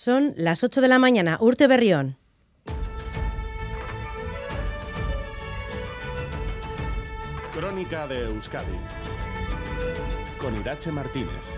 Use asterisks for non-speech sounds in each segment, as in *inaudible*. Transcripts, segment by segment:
Son las 8 de la mañana. Urte Berrión. Crónica de Euskadi con Irache Martínez.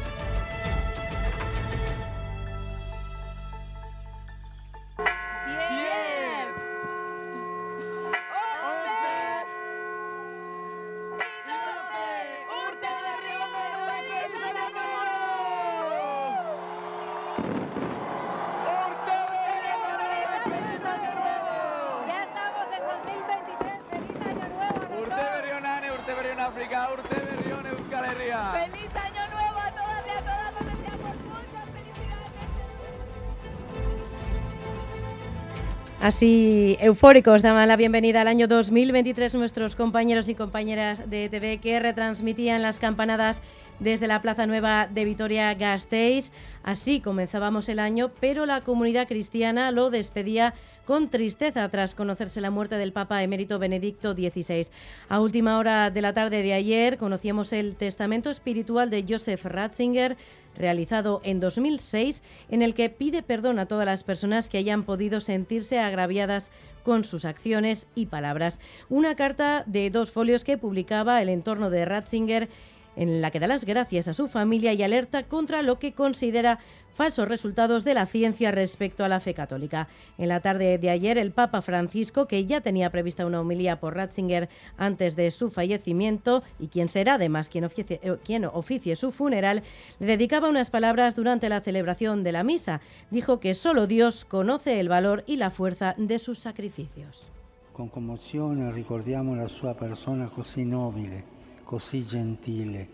Así eufóricos daban la bienvenida al año 2023 nuestros compañeros y compañeras de TV que retransmitían las campanadas desde la Plaza Nueva de Vitoria-Gasteiz. Así comenzábamos el año, pero la comunidad cristiana lo despedía con tristeza tras conocerse la muerte del Papa emérito Benedicto XVI. A última hora de la tarde de ayer conocíamos el testamento espiritual de Joseph Ratzinger, realizado en 2006, en el que pide perdón a todas las personas que hayan podido sentirse agraviadas con sus acciones y palabras. Una carta de dos folios que publicaba el entorno de Ratzinger en la que da las gracias a su familia y alerta contra lo que considera falsos resultados de la ciencia respecto a la fe católica. En la tarde de ayer, el Papa Francisco, que ya tenía prevista una homilía por Ratzinger antes de su fallecimiento y quien será además quien oficie, eh, su funeral, le dedicaba unas palabras durante la celebración de la misa. Dijo que solo Dios conoce el valor y la fuerza de sus sacrificios. Con conmozione ricordiamo la sua persona così nobile, così gentile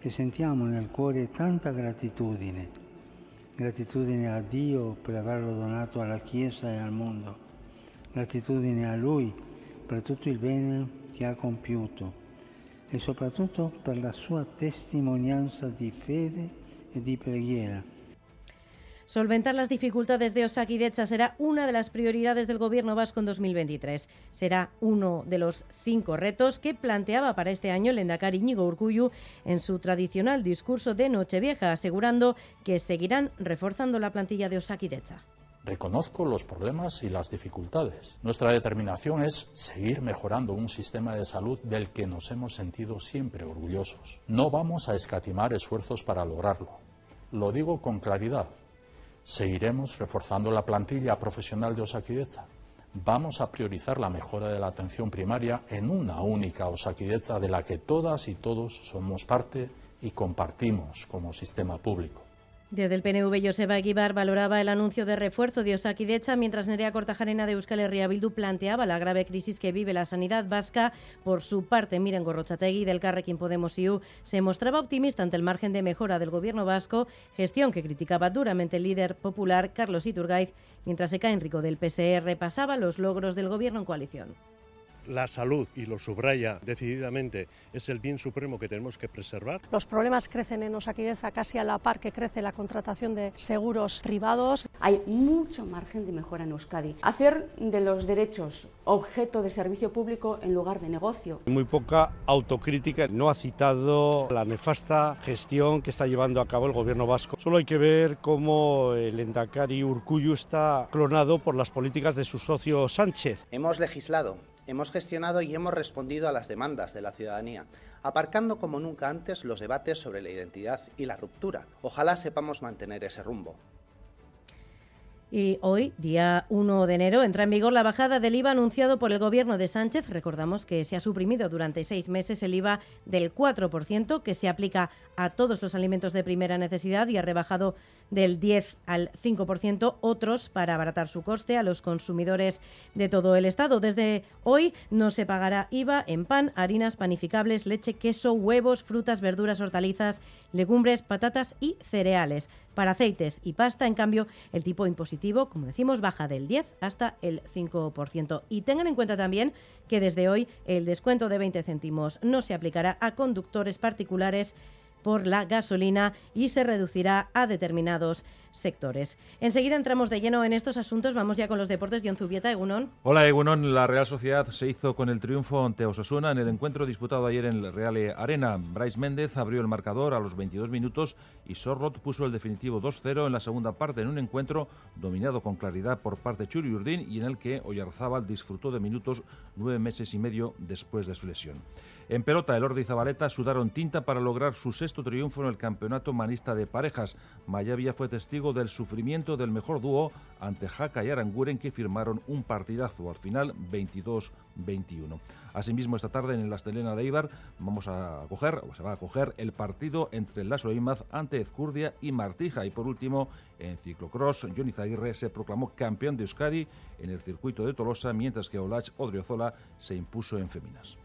e sentiamo nel cuore tanta gratitudine gratitudine a Dio per averlo donato alla Chiesa e al mondo, gratitudine a Lui per tutto il bene che ha compiuto e soprattutto per la sua testimonianza di fede e di preghiera Solventar las dificultades de Osakidecha será una de las prioridades del Gobierno vasco en 2023. Será uno de los cinco retos que planteaba para este año el Endacari Íñigo Urcuyu en su tradicional discurso de Nochevieja, asegurando que seguirán reforzando la plantilla de Osakidecha. Reconozco los problemas y las dificultades. Nuestra determinación es seguir mejorando un sistema de salud del que nos hemos sentido siempre orgullosos. No vamos a escatimar esfuerzos para lograrlo. Lo digo con claridad Seguiremos reforzando la plantilla profesional de Osaquideza. Vamos a priorizar la mejora de la atención primaria en una única Osaquideza de la que todas y todos somos parte y compartimos como sistema público. Desde el PNV, Joseba Aguibar valoraba el anuncio de refuerzo de Osakidecha, mientras Nerea Cortajarena de Euskal Herria Bildu planteaba la grave crisis que vive la sanidad vasca. Por su parte, Miren Gorrochategui del Carrequín Podemos IU se mostraba optimista ante el margen de mejora del gobierno vasco, gestión que criticaba duramente el líder popular Carlos Iturgaiz, mientras Eka Enrico del PSR pasaba los logros del gobierno en coalición la salud, y lo subraya decididamente, es el bien supremo que tenemos que preservar. Los problemas crecen en Osaquideza casi a la par que crece la contratación de seguros privados. Hay mucho margen de mejora en Euskadi. Hacer de los derechos objeto de servicio público en lugar de negocio. Muy poca autocrítica. No ha citado la nefasta gestión que está llevando a cabo el gobierno vasco. Solo hay que ver cómo el Endacari Urcuyu está clonado por las políticas de su socio Sánchez. Hemos legislado hemos gestionado y hemos respondido a las demandas de la ciudadanía, aparcando como nunca antes los debates sobre la identidad y la ruptura. Ojalá sepamos mantener ese rumbo. Y hoy, día 1 de enero, entra en vigor la bajada del IVA anunciado por el gobierno de Sánchez. Recordamos que se ha suprimido durante seis meses el IVA del 4% que se aplica a todos los alimentos de primera necesidad y ha rebajado del 10 al 5% otros para abaratar su coste a los consumidores de todo el Estado. Desde hoy no se pagará IVA en pan, harinas, panificables, leche, queso, huevos, frutas, verduras, hortalizas, legumbres, patatas y cereales. Para aceites y pasta, en cambio, el tipo impositivo, como decimos, baja del 10 hasta el 5%. Y tengan en cuenta también que desde hoy el descuento de 20 céntimos no se aplicará a conductores particulares por la gasolina y se reducirá a determinados sectores. Enseguida entramos de lleno en estos asuntos. Vamos ya con los deportes. John Zubieta, Egunon. Hola, Egunon. La Real Sociedad se hizo con el triunfo ante Osasuna en el encuentro disputado ayer en el Real Arena. Bryce Méndez abrió el marcador a los 22 minutos y Sorrot puso el definitivo 2-0 en la segunda parte en un encuentro dominado con claridad por parte de Churi Urdín y en el que Oyarzábal disfrutó de minutos nueve meses y medio después de su lesión. En pelota, el Ordi y Zabaleta sudaron tinta para lograr su sexto triunfo en el campeonato manista de parejas. Mayavia fue testigo del sufrimiento del mejor dúo ante Jaca y Aranguren que firmaron un partidazo al final 22-21. Asimismo, esta tarde en el Astelena de Ibar vamos a coger, o se va a coger el partido entre Lasso Imaz ante Ezcurdia y Martija. Y por último, en ciclocross, Johnny Zaguirre se proclamó campeón de Euskadi en el circuito de Tolosa, mientras que Olach Odriozola se impuso en féminas.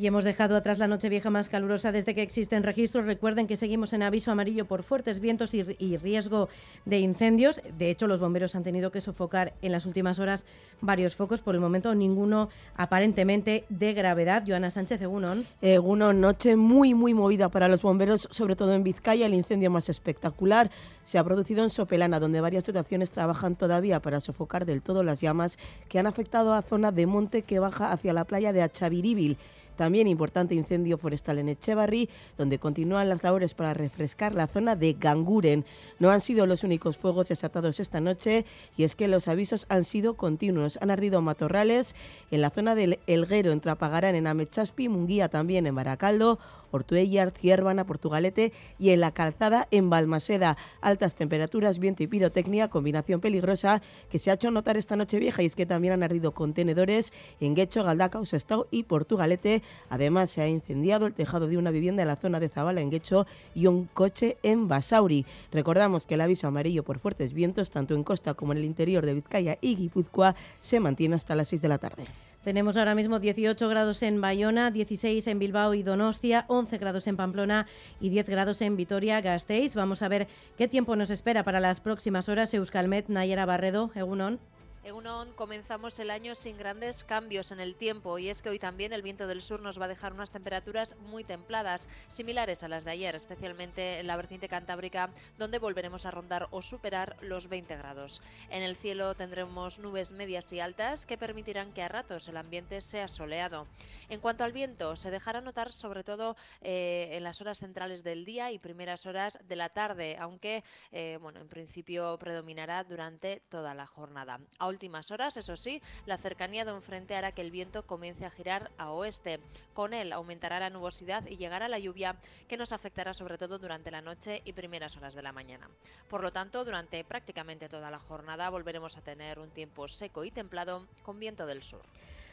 Y hemos dejado atrás la noche vieja más calurosa desde que existen registros. Recuerden que seguimos en aviso amarillo por fuertes vientos y, riesgo de incendios. De hecho, los bomberos han tenido que sofocar en las últimas horas varios focos. Por el momento, ninguno aparentemente de gravedad. Joana Sánchez, Egunon. Egunon, noche muy, muy movida para los bomberos, sobre todo en Vizcaya. El incendio más espectacular se ha producido en Sopelana, donde varias dotaciones trabajan todavía para sofocar del todo las llamas que han afectado a zona de monte que baja hacia la playa de Achaviríbil. También importante incendio forestal en Echevarri, donde continúan las labores para refrescar la zona de Ganguren. No han sido los únicos fuegos desatados esta noche y es que los avisos han sido continuos. Han ardido matorrales en la zona del Elguero, en Trapagarán, en Amechaspi, Munguía también en Baracaldo, Ortuellar, Ciervana, Portugalete y en la calzada en Balmaseda. Altas temperaturas, viento y pirotecnia, combinación peligrosa que se ha hecho notar esta noche vieja y es que también han ardido contenedores en Guecho, Galdaca, Sestao y Portugalete. Además, se ha incendiado el tejado de una vivienda en la zona de Zabala en Guecho y un coche en Basauri. Recordamos que el aviso amarillo por fuertes vientos, tanto en costa como en el interior de Vizcaya y Guipúzcoa, se mantiene hasta las 6 de la tarde. Tenemos ahora mismo 18 grados en Bayona, 16 en Bilbao y Donostia, 11 grados en Pamplona y 10 grados en Vitoria-Gasteiz. Vamos a ver qué tiempo nos espera para las próximas horas. Euskalmet, Nayera Barredo, Egunon. En UNON comenzamos el año sin grandes cambios en el tiempo y es que hoy también el viento del sur nos va a dejar unas temperaturas muy templadas, similares a las de ayer, especialmente en la vertiente cantábrica, donde volveremos a rondar o superar los 20 grados. En el cielo tendremos nubes medias y altas que permitirán que a ratos el ambiente sea soleado. En cuanto al viento, se dejará notar sobre todo eh, en las horas centrales del día y primeras horas de la tarde, aunque eh, bueno, en principio predominará durante toda la jornada últimas horas, eso sí, la cercanía de un frente hará que el viento comience a girar a oeste. Con él aumentará la nubosidad y llegará la lluvia que nos afectará sobre todo durante la noche y primeras horas de la mañana. Por lo tanto, durante prácticamente toda la jornada volveremos a tener un tiempo seco y templado con viento del sur.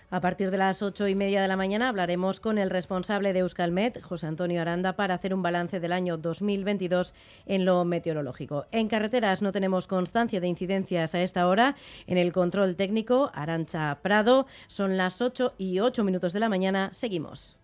A partir de las ocho y media de la mañana hablaremos con el responsable de Euskalmet, José Antonio Aranda, para hacer un balance del año 2022 en lo meteorológico. En carreteras no tenemos constancia de incidencias a esta hora. En el control técnico, Arancha Prado. Son las ocho y ocho minutos de la mañana. Seguimos.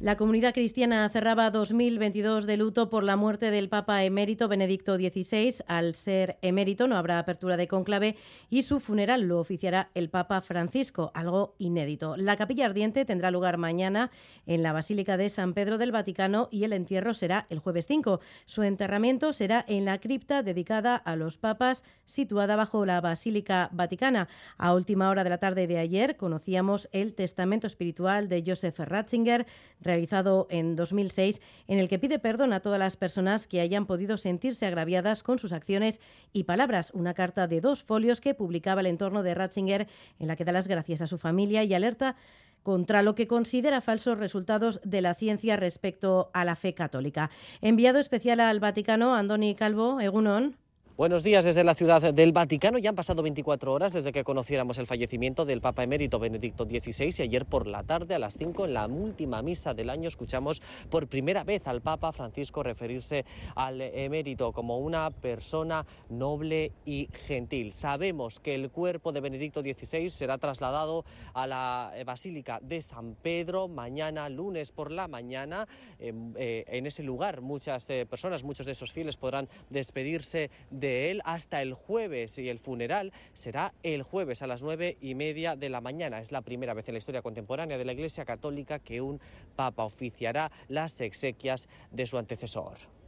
La comunidad cristiana cerraba 2022 de luto por la muerte del Papa emérito Benedicto XVI. Al ser emérito no habrá apertura de conclave y su funeral lo oficiará el Papa Francisco, algo inédito. La capilla ardiente tendrá lugar mañana en la Basílica de San Pedro del Vaticano y el entierro será el jueves 5. Su enterramiento será en la cripta dedicada a los papas situada bajo la Basílica Vaticana. A última hora de la tarde de ayer conocíamos el testamento espiritual de Joseph Ratzinger realizado en 2006, en el que pide perdón a todas las personas que hayan podido sentirse agraviadas con sus acciones y palabras. Una carta de dos folios que publicaba el entorno de Ratzinger, en la que da las gracias a su familia y alerta contra lo que considera falsos resultados de la ciencia respecto a la fe católica. Enviado especial al Vaticano, Andoni Calvo, Egunon. Buenos días desde la ciudad del Vaticano. Ya han pasado 24 horas desde que conociéramos el fallecimiento del Papa emérito Benedicto XVI y ayer por la tarde a las 5 en la última misa del año escuchamos por primera vez al Papa Francisco referirse al emérito como una persona noble y gentil. Sabemos que el cuerpo de Benedicto XVI será trasladado a la Basílica de San Pedro mañana lunes por la mañana. En, eh, ese lugar muchas eh, personas, muchos de esos fieles podrán despedirse de de él hasta el jueves y el funeral será el jueves a las nueve y media de la mañana. Es la primera vez en la historia contemporánea de la Iglesia Católica que un papa oficiará las exequias de su antecesor.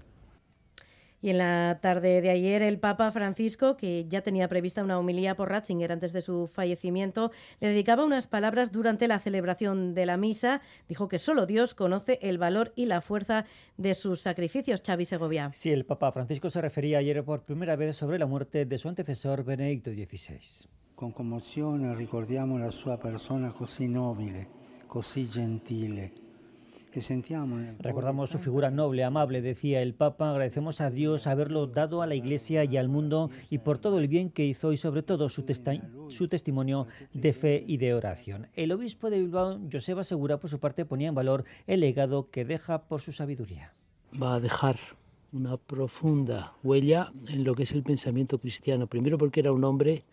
Y en la tarde de ayer, el Papa Francisco, que ya tenía prevista una homilía por Ratzinger antes de su fallecimiento, le dedicaba unas palabras durante la celebración de la misa. Dijo que solo Dios conoce el valor y la fuerza de sus sacrificios. Xavi Segovia. Sí, el Papa Francisco se refería ayer por primera vez sobre la muerte de su antecesor Benedicto XVI. Con commozione ricordiamo la sua persona così nobile, così gentile Recordamos su figura noble, amable, decía el Papa. Agradecemos a Dios haberlo dado a la Iglesia y al mundo y por todo el bien que hizo y sobre todo su, su testimonio de fe y de oración. El obispo de Bilbao, Joseba Segura, por su parte, ponía en valor el legado que deja por su sabiduría. Va a dejar una profunda huella en lo que es el pensamiento cristiano. Primero porque era un hombre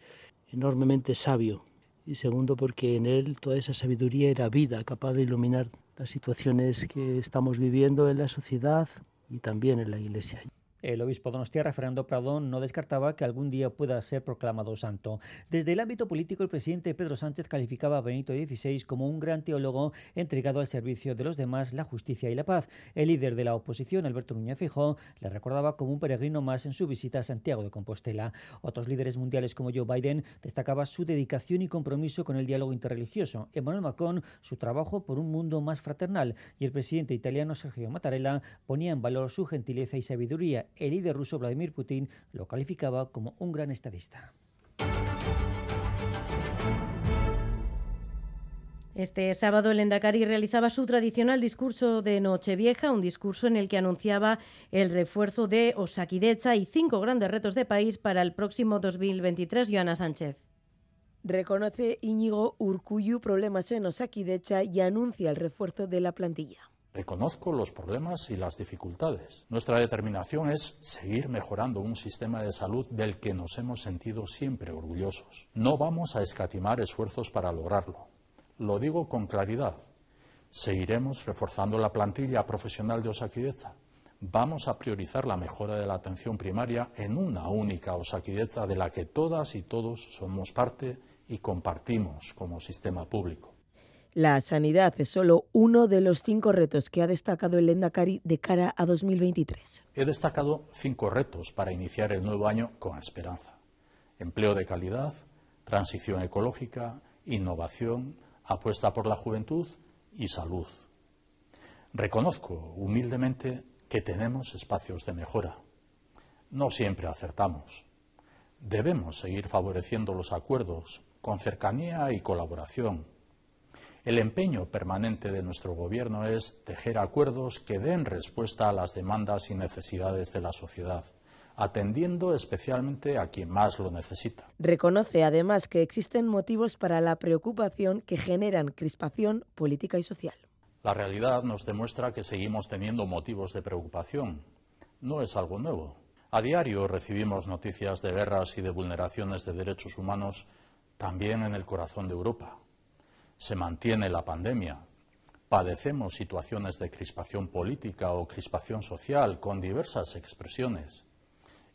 enormemente sabio y segundo porque en él toda esa sabiduría era vida, capaz de iluminar las situaciones que estamos viviendo en la sociedad y también en la Iglesia. El obispo Donostia, Fernando Prado, no descartaba que algún día pueda ser proclamado santo. Desde el ámbito político, el presidente Pedro Sánchez calificaba a Benito XVI como un gran teólogo entregado al servicio de los demás, la justicia y la paz. El líder de la oposición, Alberto Núñez Fijó, le recordaba como un peregrino más en su visita a Santiago de Compostela. Otros líderes mundiales como Joe Biden destacaba su dedicación y compromiso con el diálogo interreligioso. Emmanuel Macron, su trabajo por un mundo más fraternal. Y el presidente italiano Sergio Mattarella ponía en valor su gentileza y sabiduría el líder ruso Vladimir Putin lo calificaba como un gran estadista. Este sábado el Endacari realizaba su tradicional discurso de Nochevieja, un discurso en el que anunciaba el refuerzo de Osakidecha y cinco grandes retos de país para el próximo 2023. Joana Sánchez. Reconoce Íñigo Urcuyu problemas en Osakidecha y anuncia el refuerzo de la plantilla. Reconozco los problemas y las dificultades. Nuestra determinación es seguir mejorando un sistema de salud del que nos hemos sentido siempre orgullosos. No vamos a escatimar esfuerzos para lograrlo. Lo digo con claridad. Seguiremos reforzando la plantilla profesional de Osaquideza. Vamos a priorizar la mejora de la atención primaria en una única Osaquideza de la que todas y todos somos parte y compartimos como sistema público. La sanidad es solo uno de los cinco retos que ha destacado el Endacari de cara a 2023. He destacado cinco retos para iniciar el nuevo año con esperanza. Empleo de calidad, transición ecológica, innovación, apuesta por la juventud y salud. Reconozco humildemente que tenemos espacios de mejora. No siempre acertamos. Debemos seguir favoreciendo los acuerdos con cercanía y colaboración el empeño permanente de nuestro Gobierno es tejer acuerdos que den respuesta a las demandas y necesidades de la sociedad atendiendo especialmente a quien más lo necesita. Reconoce además que existen motivos para la preocupación que generan crispación política y social. La realidad nos demuestra que seguimos teniendo motivos de preocupación. No es algo nuevo. A diario recibimos noticias de guerras y de vulneraciones de derechos humanos también en el corazón de Europa se mantiene la pandemia, padecemos situaciones de crispación política o crispación social con diversas expresiones.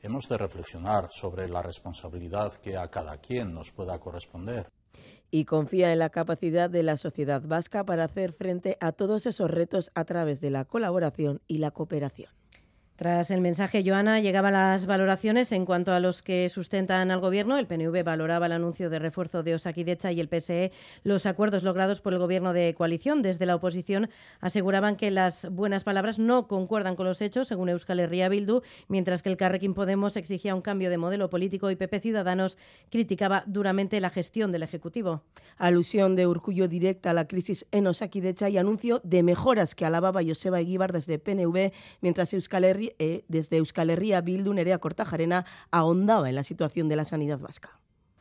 Hemos de reflexionar sobre la responsabilidad que a cada quien nos pueda corresponder. Y confía en la capacidad de la sociedad vasca para hacer frente a todos esos retos a través de la colaboración y la cooperación. Tras el mensaje, Joana, llegaban las valoraciones en cuanto a los que sustentan al Gobierno. El PNV valoraba el anuncio de refuerzo de Osakidecha y el PSE los acuerdos logrados por el Gobierno de coalición. Desde la oposición aseguraban que las buenas palabras no concuerdan con los hechos, según Euskal Herria Bildu, mientras que el Carrequín Podemos exigía un cambio de modelo político y PP Ciudadanos criticaba duramente la gestión del Ejecutivo. Alusión de Urcullo directa a la crisis en Osakidecha y anuncio de mejoras que alababa Joseba Eguíbar desde PNV, mientras Euskal Herria eh, desde Euskal Herria Bildu Nerea Cortajarena ahondaba en la situación de la sanidad vasca.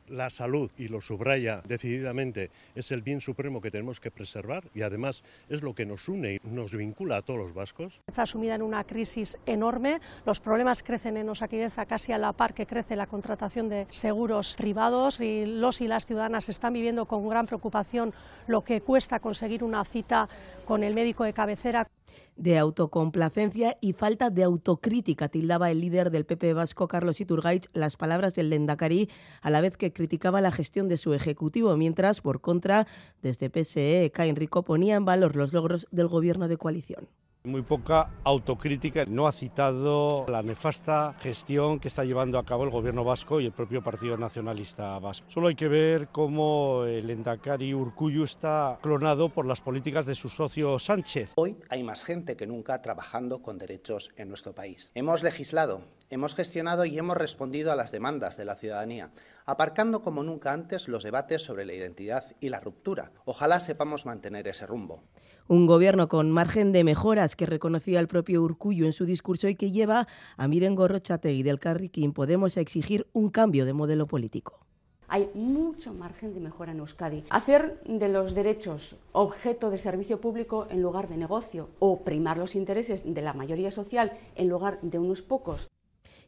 La salud, y lo subraya decididamente, es el bien supremo que tenemos que preservar y además es lo que nos une y nos vincula a todos los vascos. Está sumida en una crisis enorme, los problemas crecen en Osaquideza casi a la par que crece la contratación de seguros privados y los y las ciudadanas están viviendo con gran preocupación lo que cuesta conseguir una cita con el médico de cabecera. De autocomplacencia y falta de autocrítica, tildaba el líder del PP vasco, Carlos Iturgaiz, las palabras del Lendakari, a la vez que criticaba la gestión de su ejecutivo, mientras, por contra, desde PSE, Cain Rico ponía en valor los logros del gobierno de coalición. Muy poca autocrítica. No ha citado la nefasta gestión que está llevando a cabo el gobierno vasco y el propio Partido Nacionalista Vasco. Solo hay que ver cómo el Endacari Urcuyu está clonado por las políticas de su socio Sánchez. Hoy hay más gente que nunca trabajando con derechos en nuestro país. Hemos legislado, hemos gestionado y hemos respondido a las demandas de la ciudadanía, aparcando como nunca antes los debates sobre la identidad y la ruptura. Ojalá sepamos mantener ese rumbo. Un gobierno con margen de mejoras que reconocía el propio Urcullo en su discurso y que lleva a Miren Gorrochategui del Carriquín Podemos exigir un cambio de modelo político. Hay mucho margen de mejora en Euskadi. Hacer de los derechos objeto de servicio público en lugar de negocio o primar los intereses de la mayoría social en lugar de unos pocos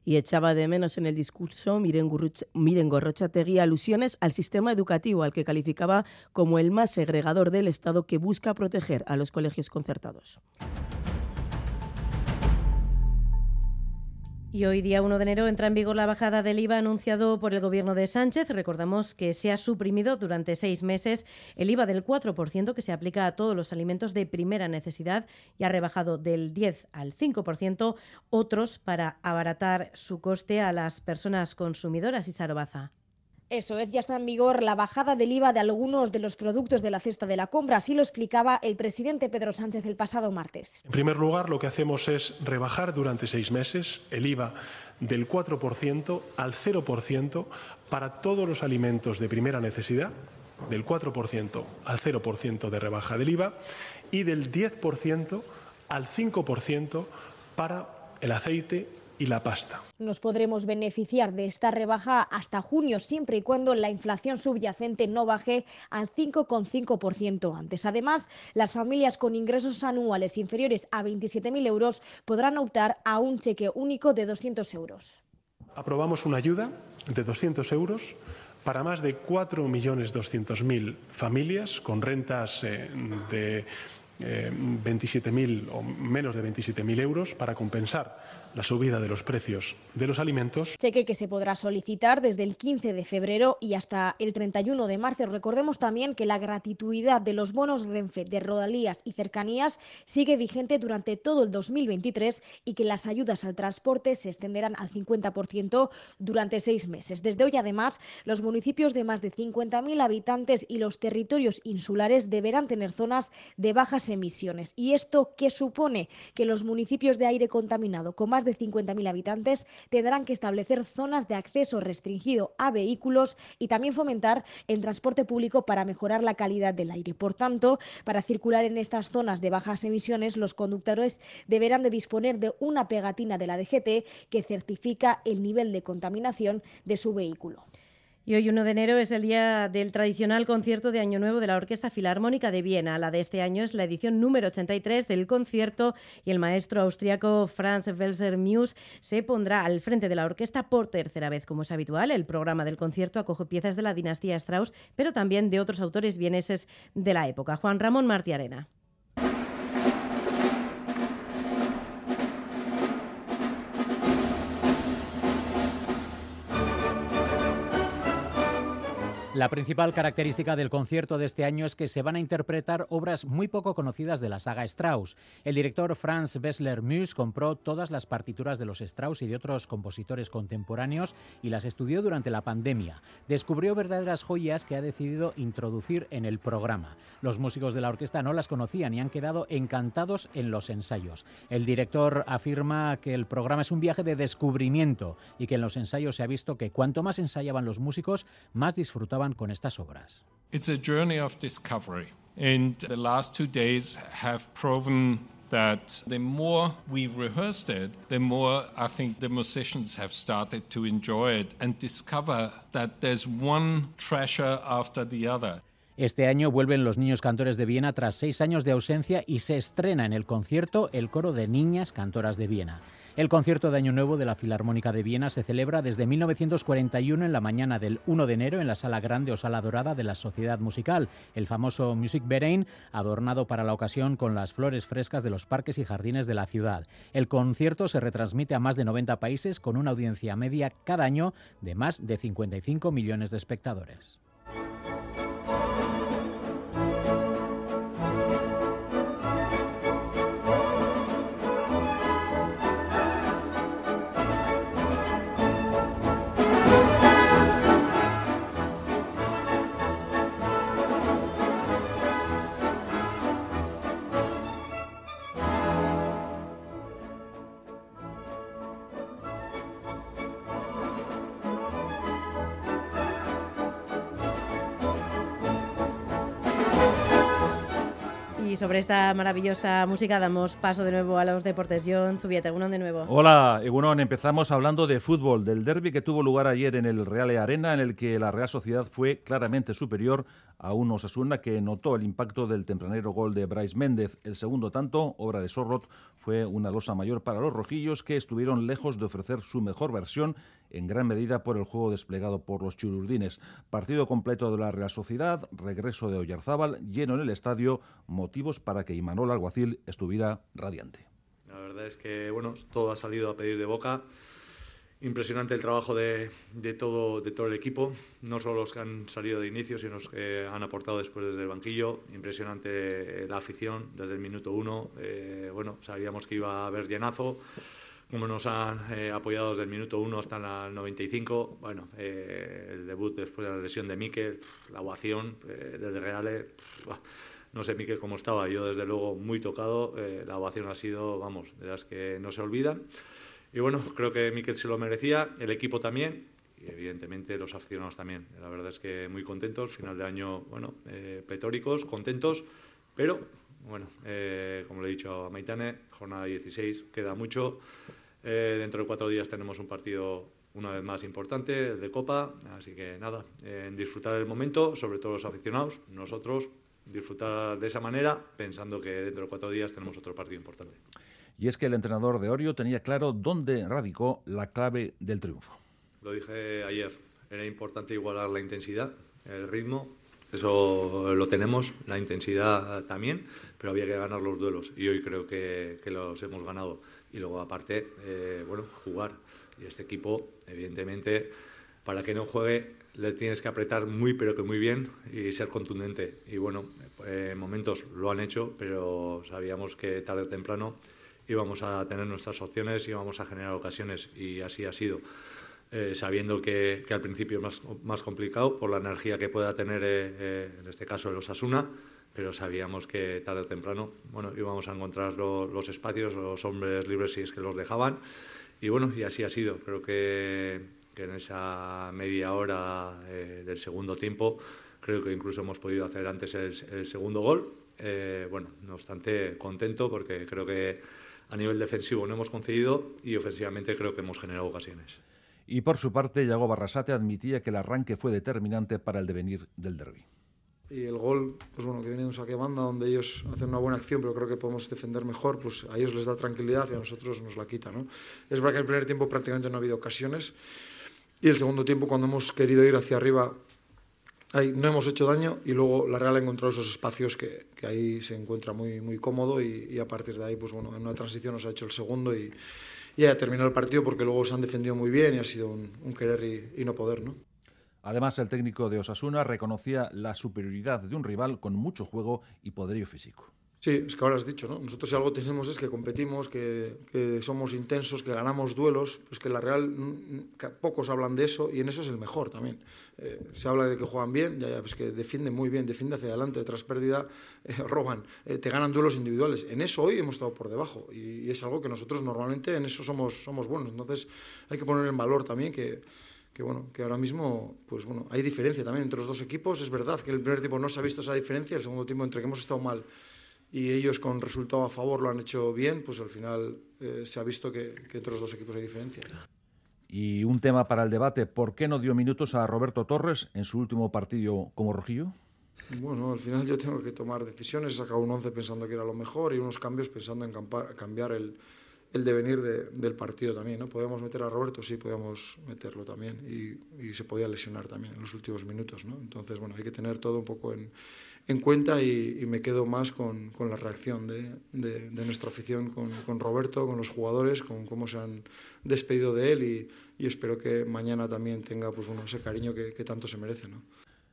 y echaba de menos en el discurso Miren, Miren Gorrochategui alusiones al sistema educativo al que calificaba como el más segregador del Estado que busca proteger a los colegios concertados. Y hoy, día 1 de enero, entra en vigor la bajada del IVA anunciado por el Gobierno de Sánchez. Recordamos que se ha suprimido durante seis meses el IVA del 4% que se aplica a todos los alimentos de primera necesidad y ha rebajado del 10 al 5% otros para abaratar su coste a las personas consumidoras. Y Sarobaza. Eso es, ya está en vigor la bajada del IVA de algunos de los productos de la cesta de la compra. Así lo explicaba el presidente Pedro Sánchez el pasado martes. En primer lugar, lo que hacemos es rebajar durante seis meses el IVA del 4% al 0% para todos los alimentos de primera necesidad, del 4% al 0% de rebaja del IVA y del 10% al 5% para el aceite y la pasta. Nos podremos beneficiar de esta rebaja hasta junio, siempre y cuando la inflación subyacente no baje al 5,5% antes. Además, las familias con ingresos anuales inferiores a 27.000 euros podrán optar a un cheque único de 200 euros. Aprobamos una ayuda de 200 euros para más de 4.200.000 familias con rentas eh, de 27.000 eh, o menos de 27.000 euros para compensar la subida de los precios de los alimentos. Cheque que se podrá solicitar desde el 15 de febrero y hasta el 31 de marzo. Recordemos también que la gratuidad de los bonos Renfe de rodalías y cercanías sigue vigente durante todo el 2023 y que las ayudas al transporte se extenderán al 50% durante seis meses. Desde hoy, además, los municipios de más de 50.000 habitantes y los territorios insulares deberán tener zonas de bajas emisiones. ¿Y esto qué supone? Que los municipios de aire contaminado con más de 50.000 habitantes tendrán que establecer zonas de acceso restringido a vehículos y también fomentar el transporte público para mejorar la calidad del aire. Por tanto, para circular en estas zonas de bajas emisiones, los conductores deberán de disponer de una pegatina de la DGT que certifica el nivel de contaminación de su vehículo. Y hoy 1 de enero es el día del tradicional concierto de Año Nuevo de la Orquesta Filarmónica de Viena. La de este año es la edición número 83 del concierto y el maestro austriaco Franz Welser Muse se pondrá al frente de la orquesta por tercera vez. Como es habitual, el programa del concierto acoge piezas de la dinastía Strauss, pero también de otros autores vieneses de la época. Juan Ramón Martiarena. La principal característica del concierto de este año es que se van a interpretar obras muy poco conocidas de la saga Strauss. El director Franz Bessler Mus compró todas las partituras de los Strauss y de otros compositores contemporáneos y las estudió durante la pandemia. Descubrió verdaderas joyas que ha decidido introducir en el programa. Los músicos de la orquesta no las conocían y han quedado encantados en los ensayos. El director afirma que el programa es un viaje de descubrimiento y que en los ensayos se ha visto que cuanto más ensayaban los músicos, más disfrutaban con estas obras. It's a journey of discovery. And the last two days have proven that the more we rehearsed it, the more I think the musicians have started to enjoy it and discover that there's one treasure after the other. Este año vuelven los niños cantores de Viena tras seis años de ausencia y se estrena en el concierto el coro de niñas cantoras de Viena. El concierto de Año Nuevo de la Filarmónica de Viena se celebra desde 1941 en la mañana del 1 de enero en la Sala Grande o Sala Dorada de la Sociedad Musical, el famoso Music Verein, adornado para la ocasión con las flores frescas de los parques y jardines de la ciudad. El concierto se retransmite a más de 90 países con una audiencia media cada año de más de 55 millones de espectadores. Sobre esta maravillosa música damos paso de nuevo a los deportes. John Zubieta, Egunon de nuevo. Hola, Egunon. Empezamos hablando de fútbol, del derby que tuvo lugar ayer en el Real Arena, en el que la Real Sociedad fue claramente superior a un Osasuna que notó el impacto del tempranero gol de Bryce Méndez. El segundo tanto, obra de Sorrot, fue una losa mayor para los rojillos que estuvieron lejos de ofrecer su mejor versión en gran medida por el juego desplegado por los chururdines. Partido completo de la Real Sociedad, regreso de Oyarzábal, lleno en el estadio, motivos para que Imanol Alguacil estuviera radiante. La verdad es que bueno, todo ha salido a pedir de boca. Impresionante el trabajo de, todo, de todo el equipo, no solo los que han salido de inicio, sino los que han aportado después desde el banquillo. Impresionante la afición desde el minuto uno. Eh, bueno, sabíamos que iba a haber llenazo como nos han eh, apoyado desde el minuto 1 hasta el 95. Bueno, eh, el debut después de la lesión de Miquel, la ovación eh, desde Reale. no sé, Miquel, cómo estaba. Yo, desde luego, muy tocado. Eh, la ovación ha sido, vamos, de las que no se olvidan. Y bueno, creo que Miquel se lo merecía, el equipo también. Y evidentemente los aficionados también. La verdad es que muy contentos. Final de año, bueno, eh, petóricos, contentos. Pero, bueno, eh, como le he dicho a Maitane, jornada 16, queda mucho. Eh, dentro de cuatro días tenemos un partido una vez más importante, el de Copa. Así que nada, eh, disfrutar el momento, sobre todo los aficionados, nosotros disfrutar de esa manera, pensando que dentro de cuatro días tenemos otro partido importante. Y es que el entrenador de Orio tenía claro dónde radicó la clave del triunfo. Lo dije ayer, era importante igualar la intensidad, el ritmo, eso lo tenemos, la intensidad también, pero había que ganar los duelos y hoy creo que, que los hemos ganado. Y luego aparte, eh, bueno, jugar. Y este equipo, evidentemente, para que no juegue, le tienes que apretar muy, pero que muy bien y ser contundente. Y bueno, en eh, momentos lo han hecho, pero sabíamos que tarde o temprano íbamos a tener nuestras opciones íbamos a generar ocasiones y así ha sido. Eh, sabiendo que, al principio es más, más, complicado por la energía que pueda tener, eh, eh, en este caso, el Osasuna, pero sabíamos que tarde o temprano bueno, íbamos a encontrar lo, los espacios, los hombres libres si es que los dejaban. Y bueno, y así ha sido. Creo que, en esa media hora del segundo tiempo, creo que incluso hemos podido hacer antes el, segundo gol. Bueno, no obstante, contento porque creo que a nivel defensivo no hemos concedido y ofensivamente creo que hemos generado ocasiones. Y por su parte, Yago Barrasate admitía que el arranque fue determinante para el devenir del derby. Y el gol, pues bueno, que viene de un saque banda donde ellos hacen una buena acción, pero creo que podemos defender mejor, pues a ellos les da tranquilidad y a nosotros nos la quita, ¿no? Es verdad que el primer tiempo prácticamente no ha habido ocasiones y el segundo tiempo cuando hemos querido ir hacia arriba ahí no hemos hecho daño y luego la Real ha encontrado esos espacios que, que ahí se encuentra muy, muy cómodo y, y, a partir de ahí, pues bueno, en una transición nos ha hecho el segundo y, y ha terminado el partido porque luego se han defendido muy bien y ha sido un, un querer y, y no poder, ¿no? Además, el técnico de Osasuna reconocía la superioridad de un rival con mucho juego y poderío físico. Sí, es que ahora has dicho, ¿no? Nosotros si algo tenemos es que competimos, que, somos intensos, que ganamos duelos, pues que la Real, que pocos hablan de eso y en eso es el mejor también. Eh, se habla de que juegan bien, ya, ya, pues que defienden muy bien, defienden hacia adelante, tras pérdida *laughs* eh, roban, eh, te ganan duelos individuales. En eso hoy hemos estado por debajo y, y, es algo que nosotros normalmente en eso somos, somos buenos. Entonces hay que poner en valor también que que bueno, que ahora mismo pues bueno, hay diferencia también entre los dos equipos, es verdad que el primer tiempo no se ha visto esa diferencia, el segundo tiempo entre que hemos estado mal y ellos con resultado a favor lo han hecho bien, pues al final eh, se ha visto que, que, entre los dos equipos hay diferencia. Y un tema para el debate, ¿por qué no dio minutos a Roberto Torres en su último partido como rojillo? Bueno, al final yo tengo que tomar decisiones, he sacado un 11 pensando que era lo mejor y unos cambios pensando en cambiar el, el devenir del partido también. ¿no? ¿Podemos meter a Roberto? Sí, podemos meterlo también y, y, se podía lesionar también en los últimos minutos. ¿no? Entonces, bueno, hay que tener todo un poco en, en cuenta y, y, me quedo más con, con la reacción de, de, de nuestra afición con, con, Roberto, con los jugadores, con cómo se han despedido de él y, y espero que mañana también tenga pues, bueno, ese cariño que, que tanto se merece. ¿no?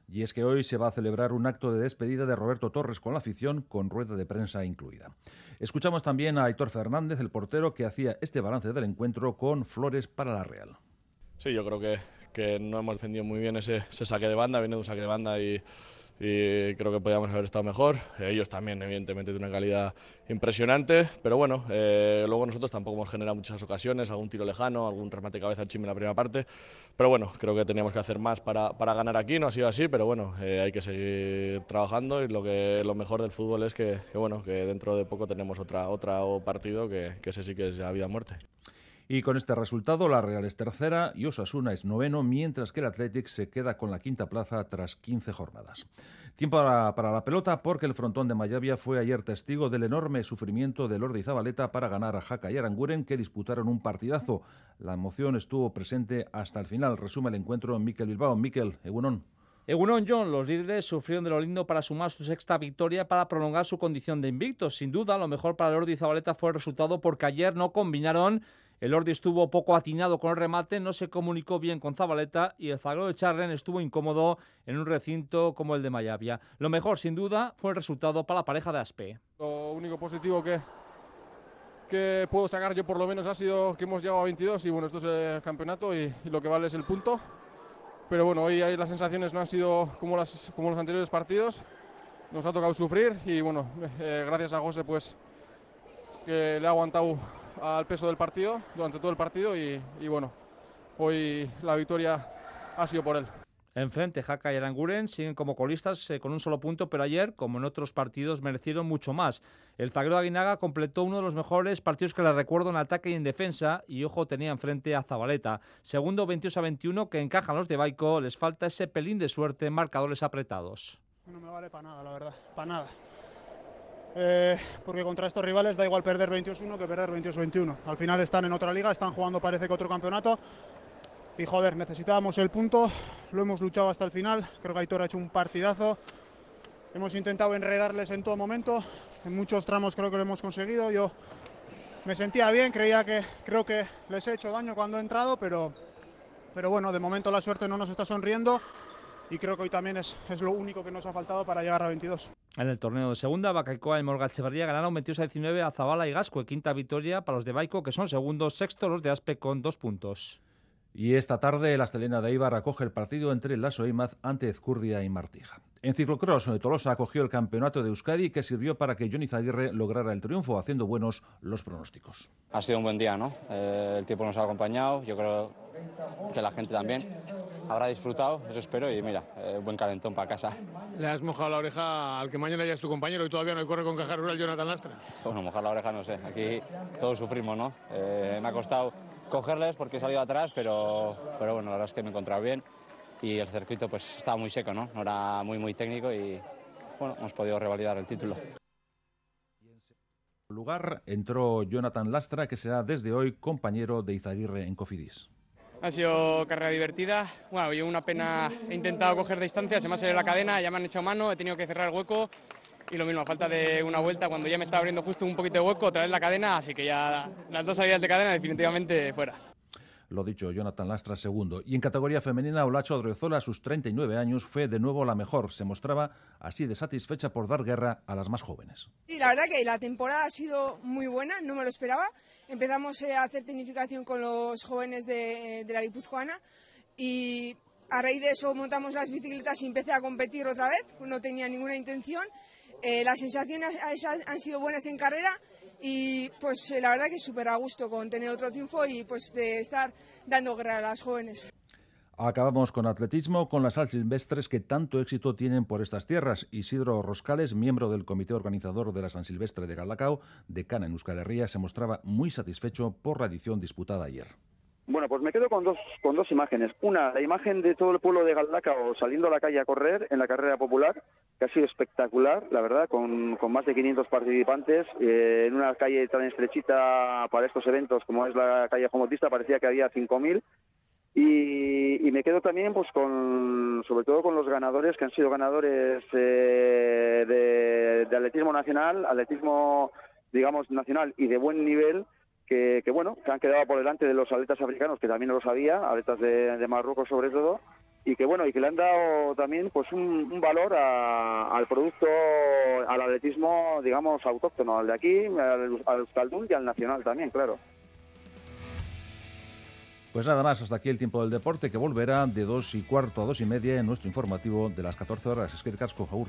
Y es que hoy se va a celebrar un acto de despedida de Roberto Torres con la afición, con rueda de prensa incluida. Escuchamos también a Aitor Fernández, el portero, que hacía este balance del encuentro con flores para la Real. Sí, yo creo que, que no hemos defendido muy bien ese, ese saque de banda, viene de un saque de banda y y creo que podíamos haber estado mejor. Ellos también, evidentemente, de una calidad impresionante, pero bueno, eh, luego nosotros tampoco hemos generado muchas ocasiones, algún tiro lejano, algún remate de cabeza al chime en la primera parte, pero bueno, creo que teníamos que hacer más para, para ganar aquí, no ha sido así, pero bueno, eh, hay que seguir trabajando y lo, que, lo mejor del fútbol es que, que, bueno, que dentro de poco tenemos otra, otra partido que, que ese sí que es ya vida-muerte. Y con este resultado, la Real es tercera y Osasuna es noveno, mientras que el Athletic se queda con la quinta plaza tras 15 jornadas. Tiempo para, para, la pelota porque el frontón de Mayavia fue ayer testigo del enorme sufrimiento de Lordi Zabaleta para ganar a Jaca y Aranguren que disputaron un partidazo. La emoción estuvo presente hasta el final. Resume el encuentro en Miquel Bilbao. Miquel, Egunon. Egunon John, los líderes sufrieron de lo lindo para sumar su sexta victoria para prolongar su condición de invictos. Sin duda, lo mejor para Lordi Zabaleta fue el resultado porque ayer no combinaron el Ordi estuvo poco atinado con el remate, no se comunicó bien con Zabaleta y el zaguero de Charren estuvo incómodo en un recinto como el de Mayavia. Lo mejor, sin duda, fue el resultado para la pareja de Aspe. Lo único positivo que, que puedo sacar yo por lo menos ha sido que hemos llegado a 22 y bueno, esto es el campeonato y, y lo que vale es el punto. Pero bueno, hoy las sensaciones no han sido como, las, como los anteriores partidos. Nos ha tocado sufrir y bueno, eh, gracias a José pues que le ha aguantado al peso del partido durante todo el partido y, y bueno, hoy la victoria ha sido por él. Enfrente, Jaca y Aranguren siguen como colistas eh, con un solo punto, pero ayer, como en otros partidos, merecieron mucho más. El zaguero Aguinaga completó uno de los mejores partidos que le recuerdo en ataque y en defensa, y ojo tenía enfrente a Zabaleta. Segundo, 22 a 21, que encajan los de Baico, les falta ese pelín de suerte en marcadores apretados. No me vale para nada, la verdad, para nada. Eh, porque contra estos rivales da igual perder 21 que perder 22-21. Al final están en otra liga, están jugando parece que otro campeonato. Y joder, necesitábamos el punto, lo hemos luchado hasta el final. Creo que Aitor ha hecho un partidazo. Hemos intentado enredarles en todo momento. En muchos tramos creo que lo hemos conseguido. Yo me sentía bien, creía que creo que les he hecho daño cuando he entrado, pero, pero bueno, de momento la suerte no nos está sonriendo y creo que hoy también es, es, lo único que nos ha faltado para llegar a 22. En el torneo de segunda, Bacaicoa y Morgalcheverría ganaron 22 a 19 a Zabala y Gasco, quinta victoria para los de Baico, que son segundos, sexto los de Aspe con dos puntos. Y esta tarde la Estelena de Eibar acoge el partido entre Lasso Imaz ante Ezcurdia y Martija. En ciclocross, Tolosa acogió el campeonato de Euskadi que sirvió para que Johnny Zaguirre lograra el triunfo, haciendo buenos los pronósticos. Ha sido un buen día, ¿no? Eh, el tiempo nos ha acompañado, yo creo que la gente también habrá disfrutado, eso espero, y mira, eh, buen calentón para casa. Le has mojado la oreja al que mañana ya es tu compañero y todavía no corre con caja rural Jonathan Lastra. Bueno, mojar la oreja no sé, aquí todos sufrimos, ¿no? Eh, me ha costado cogerles porque he salido atrás, pero, pero bueno, la verdad es que me he encontrado bien y el circuito pues estaba muy seco, ¿no? No era muy, muy técnico y bueno, hemos podido revalidar el título. En lugar entró Jonathan Lastra, que será desde hoy compañero de Izaguirre en Cofidis. Ha sido carrera divertida. Bueno, yo una pena he intentado coger distancia, se me ha salido la cadena, ya me han echado mano, he tenido que cerrar el hueco y lo mismo, a falta de una vuelta, cuando ya me estaba abriendo justo un poquito de hueco, otra vez la cadena, así que ya las dos salidas de cadena definitivamente fuera. Lo dicho, Jonathan Lastra segundo. Y en categoría femenina, Olacho Odriozola, a sus 39 años, fue de nuevo la mejor. Se mostraba así de satisfecha por dar guerra a las más jóvenes. Sí, la verdad que la temporada ha sido muy buena, no me lo esperaba. Empezamos eh, a hacer tecnificación con los jóvenes de, de la Guipuzcoana y a raíz de eso montamos las bicicletas y empecé a competir otra vez. No tenía ninguna intención eh, las sensaciones han sido buenas en carrera y pues eh, la verdad que súper a gusto con tener otro triunfo y pues de estar dando guerra a las jóvenes. Acabamos con atletismo, con las Silvestres que tanto éxito tienen por estas tierras. Isidro Roscales, miembro del comité organizador de la San Silvestre de Galdacao, decana en Euskal Herria, se mostraba muy satisfecho por la edición disputada ayer. Bueno, pues me quedo con dos, con dos imágenes. Una, la imagen de todo el pueblo de Galdacao saliendo a la calle a correr en la carrera popular, que ha sido espectacular, la verdad, con, más de 500 participantes, eh, en una calle tan estrechita para estos eventos como es la calle Jomotista, parecía que había 5.000. Y, y me quedo también, pues, con, sobre todo con los ganadores que han sido ganadores eh, de atletismo nacional, atletismo, digamos, nacional y de buen nivel, que, que, bueno, que han quedado por delante de los atletas africanos, que también no lo sabía, atletas de, Marruecos sobre todo, y que bueno, y que le han dado también pues un, valor al producto, al atletismo, digamos, autóctono, al de aquí, al, al y al nacional también, claro. Pues nada más, hasta aquí el tiempo del deporte que volverá de dos y cuarto a dos y media en nuestro informativo de las 14 horas. Es que casco, Jaur.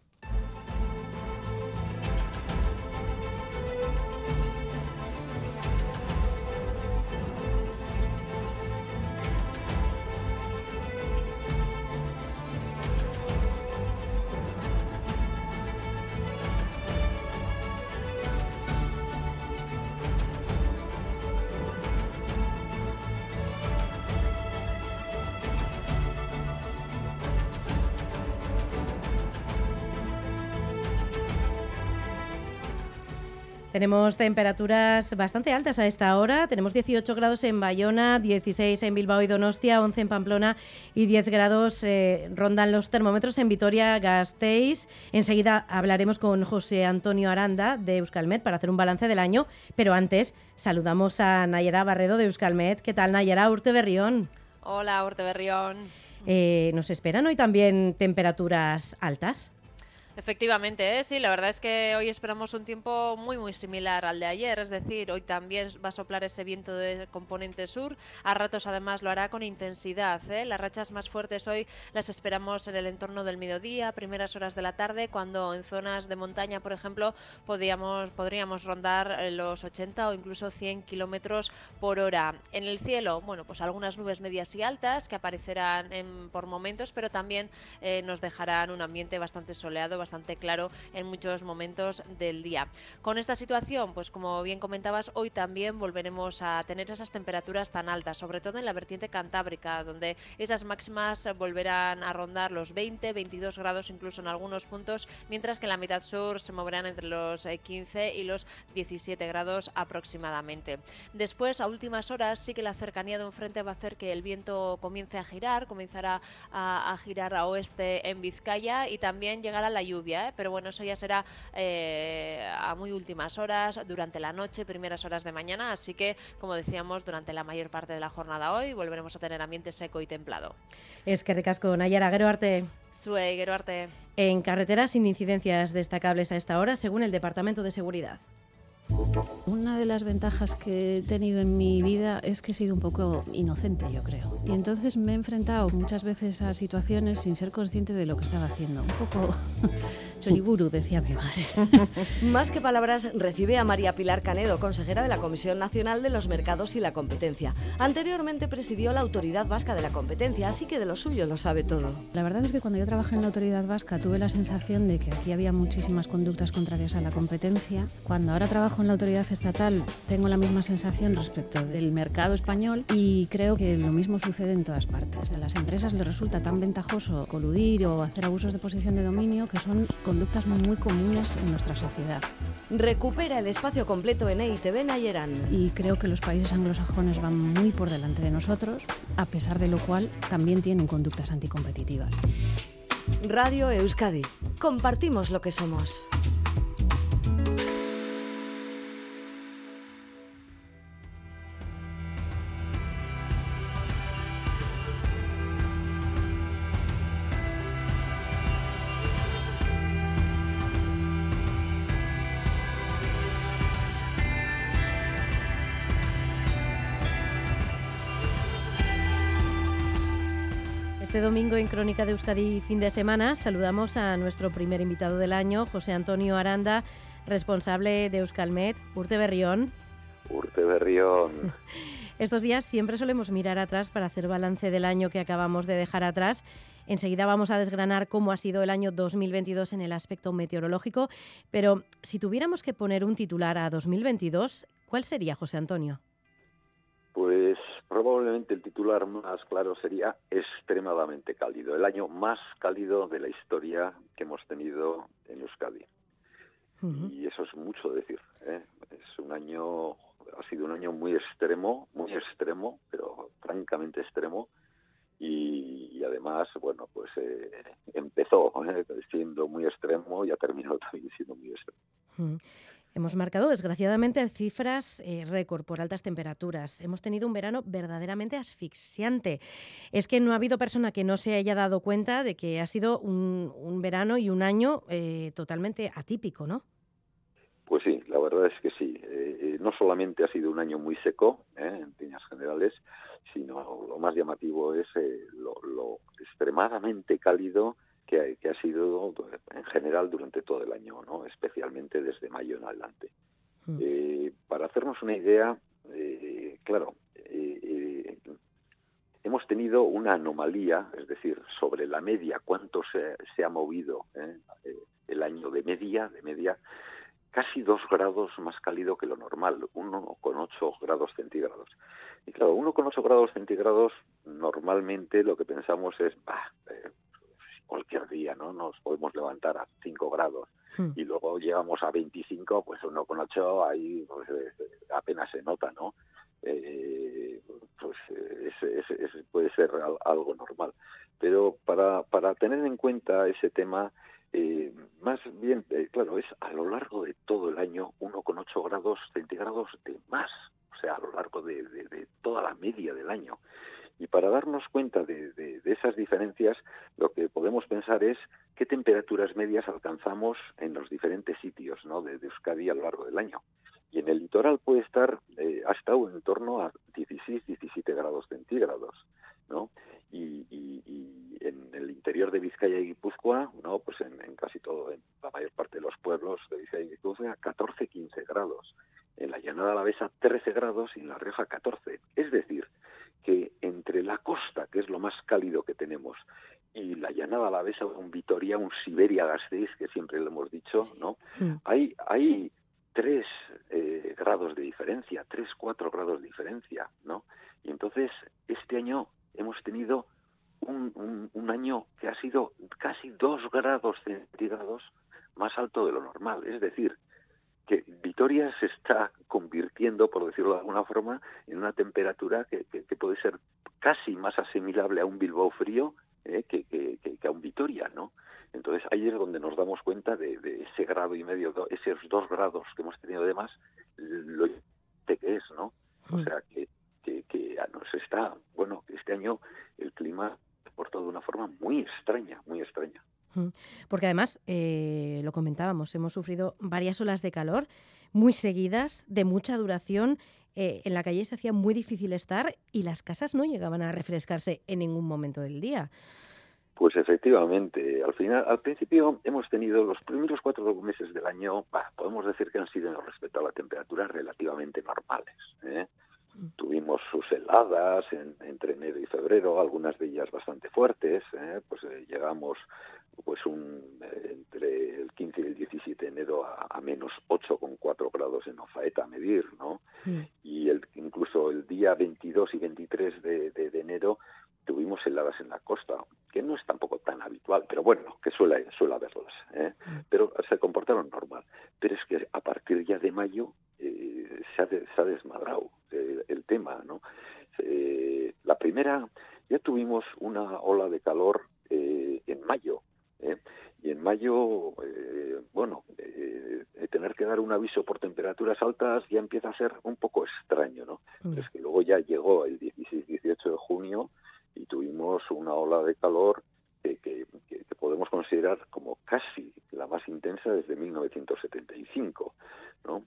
Tenemos temperaturas bastante altas a esta hora. Tenemos 18 grados en Bayona, 16 en Bilbao y Donostia, 11 en Pamplona y 10 grados eh, rondan los termómetros en Vitoria-Gasteiz. Enseguida hablaremos con José Antonio Aranda de Euskalmet para hacer un balance del año, pero antes saludamos a Nayara Barredo de Euskalmet. ¿Qué tal, Nayara Urte Berrión? Hola, Urte Berrión. Eh, ¿Nos esperan hoy también temperaturas altas? Efectivamente, ¿eh? sí, la verdad es que hoy esperamos un tiempo muy muy similar al de ayer, es decir, hoy también va a soplar ese viento de componente sur, a ratos además lo hará con intensidad, ¿eh? las rachas más fuertes hoy las esperamos en el entorno del mediodía, primeras horas de la tarde, cuando en zonas de montaña, por ejemplo, podríamos, podríamos rondar eh, los 80 o incluso 100 kilómetros por hora. En el cielo, bueno, pues algunas nubes medias y altas que aparecerán en- por momentos, pero también eh, nos dejarán un ambiente bastante soleado, bastante claro en muchos momentos del día. Con esta situación, pues como bien comentabas, hoy también volveremos a tener esas temperaturas tan altas, sobre todo en la vertiente cantábrica, donde esas máximas volverán a rondar los 20, 22 grados incluso en algunos puntos, mientras que en la mitad sur se moverán entre los eh, 15 y los 17 grados aproximadamente. Después, a últimas horas, sí que la cercanía de un frente va a hacer que el viento comience a girar, comenzará a, a girar a oeste en Vizcaya y también llegará la lluvia, ¿eh? pero bueno, eso ya será eh, a muy últimas horas, durante la noche, primeras horas de mañana, así que, como decíamos, durante la mayor parte de la jornada hoy volveremos a tener ambiente seco y templado. Es que recasco, Nayara, gero arte. Sue, gero arte. En carreteras sin incidencias destacables a esta hora, según el Departamento de Seguridad. Una de las ventajas que he tenido en mi vida es que he sido un poco inocente, yo creo. Y entonces me he enfrentado muchas veces a situaciones sin ser consciente de lo que estaba haciendo. Un poco *laughs* choriburu, decía mi madre. *laughs* Más que palabras, recibe a María Pilar Canedo, consejera de la Comisión Nacional de los Mercados y la Competencia. Anteriormente presidió la Autoridad Vasca de la Competencia, así que de lo suyo lo sabe todo. La verdad es que cuando yo trabajé en la autoridad vasca tuve la sensación de que aquí había muchísimas conductas contrarias a la competencia. Cuando ahora trabajo en la autoridad estatal tengo la misma sensación respecto del mercado español y creo que lo mismo sucede en todas partes. A las empresas les resulta tan ventajoso coludir o hacer abusos de posición de dominio que son conductas muy comunes en nuestra sociedad. Recupera el espacio completo en EITV Nayeran. Y creo que los países anglosajones van muy por delante de nosotros, a pesar de lo cual también tienen conductas anticompetitivas. Radio Euskadi. Compartimos lo que somos. Este domingo en Crónica de Euskadi fin de semana saludamos a nuestro primer invitado del año, José Antonio Aranda, responsable de Euskalmet, Urte Berrión. Urte Berrión. *laughs* Estos días siempre solemos mirar atrás para hacer balance del año que acabamos de dejar atrás. Enseguida vamos a desgranar cómo ha sido el año 2022 en el aspecto meteorológico, pero si tuviéramos que poner un titular a 2022, ¿cuál sería, José Antonio? Pues probablemente el titular más claro sería extremadamente cálido, el año más cálido de la historia que hemos tenido en Euskadi. Y eso es mucho decir. ¿eh? Es un año, ha sido un año muy extremo, muy extremo, pero francamente extremo. Y, además, bueno, pues eh, empezó ¿eh? siendo muy extremo y ha terminado *laughs* también siendo muy extremo. Hemos marcado, desgraciadamente, cifras eh, récord por altas temperaturas. Hemos tenido un verano verdaderamente asfixiante. Es que no ha habido persona que no se haya dado cuenta de que ha sido un, verano y un año eh, totalmente atípico, ¿no? Pues sí, la verdad es que sí. Eh, no solamente ha sido un año muy seco, en líneas generales, sino lo más llamativo es lo extremadamente cálido que, ha sido en general durante todo el año, ¿no? especialmente desde mayo en adelante. Mm. Eh, para hacernos una idea, eh, claro, eh, hemos tenido una anomalía, es decir, sobre la media, cuánto se, se ha movido el año de media, de media, casi dos grados más cálido que lo normal, 1,8 grados centígrados. Y claro, 1,8 grados centígrados, normalmente lo que pensamos es, bah, cualquier día, ¿no? Nos podemos levantar a 5 grados hmm. y luego llegamos a 25, pues uno con 8 ahí pues, eh, apenas se nota, ¿no? Eh, pues puede ser algo normal. Pero para, para tener en cuenta ese tema, eh, más bien, claro, es a lo largo de todo el año 1,8 grados centígrados de más, o sea, a lo largo de, de toda la media del año. Y para darnos cuenta de, esas diferencias, lo que podemos pensar es qué temperaturas medias alcanzamos en los diferentes sitios ¿no? de, Euskadi a lo largo del año. Y en el litoral puede estar, eh, ha estado en torno a 16, 17 grados centígrados, ¿no? Y, en el interior de Vizcaya y Guipúzcoa, ¿no? Pues en, casi todo, en la mayor parte de los pueblos de Vizcaya y Guipúzcoa, 14, 15 grados. En la llanada alavesa, 13 grados y en la Rioja, 14. Es decir, que entre la costa, que es lo más cálido que tenemos, y la llanada a la vez un Vitoria, un Siberia Gasteiz, que siempre lo hemos dicho, ¿no? Mm. Hay, hay tres eh, grados de diferencia, tres, cuatro grados de diferencia, ¿no? Y entonces, este año hemos tenido un, un, año que ha sido casi dos grados centígrados más alto de lo normal. Es decir, que Vitoria se está convirtiendo, por decirlo de alguna forma, en una temperatura que, puede ser casi más asimilable a un Bilbao frío eh, que, a un Vitoria, ¿no? Entonces ahí es donde nos damos cuenta de, ese grado y medio, esos dos grados que hemos tenido de más, lo que es, ¿no? O mm. sea que, que, nos está, bueno, este año el clima portado de una forma muy extraña, muy extraña. Porque además, eh, lo comentábamos, hemos sufrido varias olas de calor muy seguidas, de mucha duración. Eh, en la calle se hacía muy difícil estar y las casas no llegaban a refrescarse en ningún momento del día. Pues efectivamente, al final, al principio hemos tenido los primeros cuatro meses del año, podemos decir que han sido respecto a la temperatura relativamente normales. ¿eh? Tuvimos sus heladas entre enero y febrero, algunas de ellas bastante fuertes. ¿eh? Pues eh, llegamos pues un, eh, entre el 15 y el 17 de enero a, a menos 8,4 grados en Ofaeta a medir, ¿no? Y el, incluso el día 22 y 23 de, de, enero tuvimos heladas en la costa, que no es tampoco tan habitual, pero bueno, que suele, suele haberlas. ¿eh? Pero se comportaron normal. Pero es que a partir ya de mayo eh, se, ha se, ha desmadrado el, tema, ¿no? Eh, la primera, ya tuvimos una ola de calor eh, en mayo, ¿eh? y en mayo, bueno, tener que dar un aviso por temperaturas altas ya empieza a ser un poco extraño, ¿no? Mm. es que luego ya llegó el 16-18 de junio y tuvimos una ola de calor que, que, podemos considerar como casi la más intensa desde 1975, ¿no?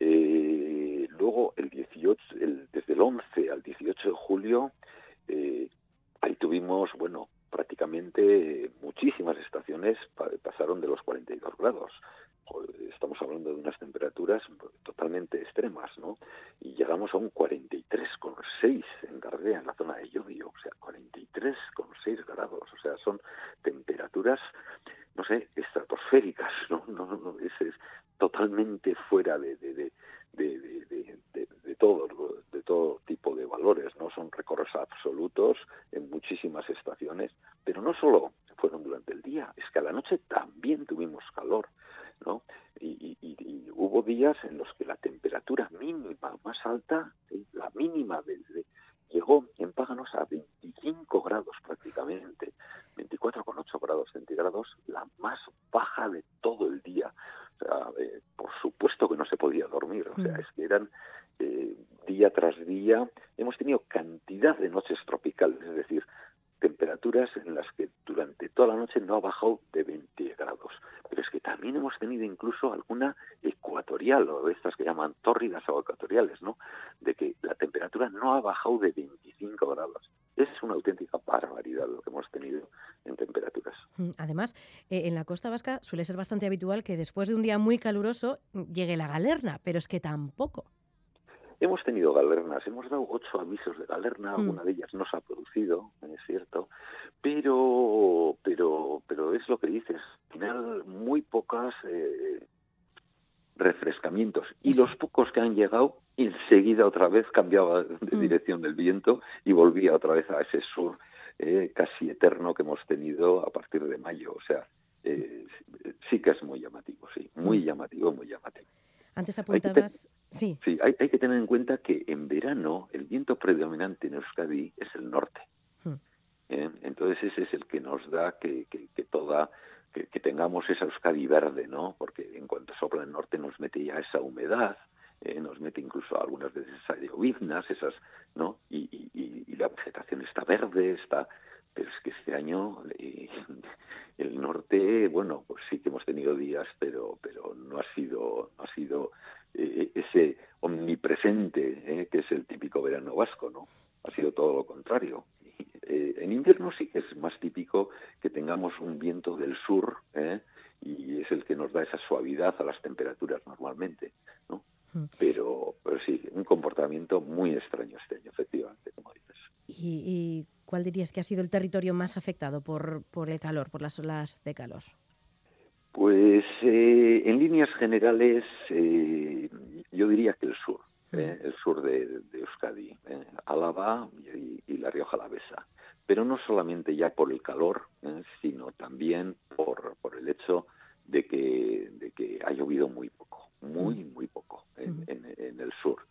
Eh, luego, el 18, desde el 11 al 18 de julio, eh, ahí tuvimos, bueno, prácticamente muchísimas estaciones pasaron de los 42 grados. estamos hablando de unas temperaturas totalmente extremas, ¿no? Y llegamos a un 43,6 en Gardea, en la zona de Llodio, o sea, 43,6 grados, o sea, son temperaturas, no sé, estratosféricas, ¿no? *laughs* no, no es, es, totalmente fuera de, de, de, todo, de todo tipo de valores, ¿no? Son récords absolutos en muchísimas estaciones, pero no solo fueron durante el día, es que a la noche también tuvimos calor, ¿no? Y, hubo días en los que la temperatura mínima más alta, la mínima desde llegó en Páganos a 25 grados prácticamente, 24,8 grados centígrados, la más baja de todo el día. Eh, por supuesto que no se podía dormir, o sea, mm. es que eran eh, día tras día, hemos tenido cantidad de noches tropicales, es decir, temperaturas en las que durante toda la noche no ha bajado de 20 grados. Pero es que también hemos tenido incluso alguna ecuatorial, o estas que llaman tórridas o ecuatoriales, ¿no? De que la temperatura no ha bajado de 25 grados. Es una auténtica barbaridad lo que hemos tenido en temperaturas. Mm, además, eh, en la costa vasca suele ser bastante habitual que después de un día muy caluroso llegue la galerna, pero es que tampoco. Hemos tenido galernas, hemos dado ocho avisos de galerna, mm. alguna de ellas no se ha producido, es cierto, pero, pero, pero es lo que dices, al final muy pocas eh, refrescamientos y los pocos que han llegado enseguida otra vez cambiaba de mm. dirección del viento y volvía otra vez a ese sur eh, casi eterno que hemos tenido a partir de mayo, o sea, eh, sí que es muy llamativo, sí, muy mm. llamativo, muy llamativo. Antes apuntabas... Sí, sí hay, hay, que tener en cuenta que en verano el viento predominante en Euskadi es el norte. Hmm. ¿Eh? Entonces ese es el que nos da que, que, toda que, tengamos esa Euskadi verde, ¿no? Porque en cuanto sopla el norte nos mete ya esa humedad, ¿eh? nos mete incluso algunas veces esas lloviznas, esas, ¿no? Y, y, la vegetación está verde, está pero es que este año eh, *laughs* el norte, bueno, pues sí que hemos tenido días, pero pero no ha sido no ha sido eh, ese omnipresente eh, que es el típico verano vasco, ¿no? Ha sido todo lo contrario. En invierno sí que es más típico que tengamos un viento del sur y es el que nos da esa suavidad a las temperaturas normalmente, ¿no? Mm. Pero, pero sí, un comportamiento muy extraño este año, efectivamente, como dices. ¿Y, cuál dirías que ha sido el territorio más afectado por, por el calor, por las olas de calor? Pues eh, en líneas generales eh, yo diría que el sur, eh, el sur de, Euskadi, Álava y, y, La Rioja Alavesa. Pero no solamente ya por el calor, sino también por, por el hecho de que, de que ha llovido muy poco, muy, mm. muy poco en, en el sur.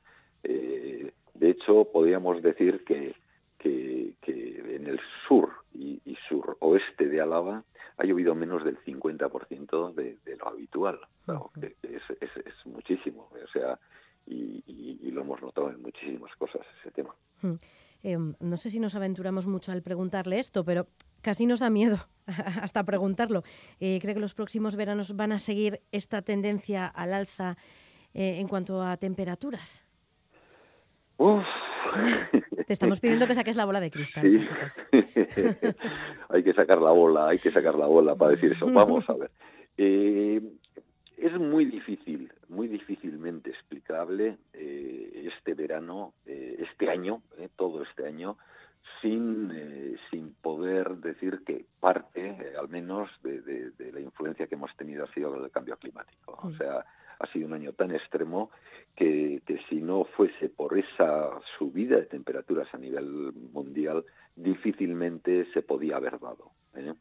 de hecho, podríamos decir que que, en el sur y, y suroeste de Álava ha llovido menos del 50% de, de lo habitual. es, es, muchísimo, o sea, y, lo hemos notado en muchísimas cosas ese tema. Em, no sé si nos aventuramos mucho al preguntarle esto, pero casi nos da miedo *laughs* hasta preguntarlo. Eh, ¿Cree que los próximos veranos van a seguir esta tendencia al alza eh, en cuanto a temperaturas? Te estamos pidiendo que saques la bola de cristal. *laughs* hay que sacar la bola, hay que sacar la bola para decir eso. Vamos a ver. Eh, es muy difícil, muy difícilmente explicable eh, este verano, eh, este año, todo este año, sin, sin poder decir que parte, al menos, de, de, la influencia que hemos tenido ha sido el cambio climático. O sea, ha sido un año tan extremo que, si no fuese por esa subida de temperaturas a nivel mundial, difícilmente se podía haber dado. ¿eh?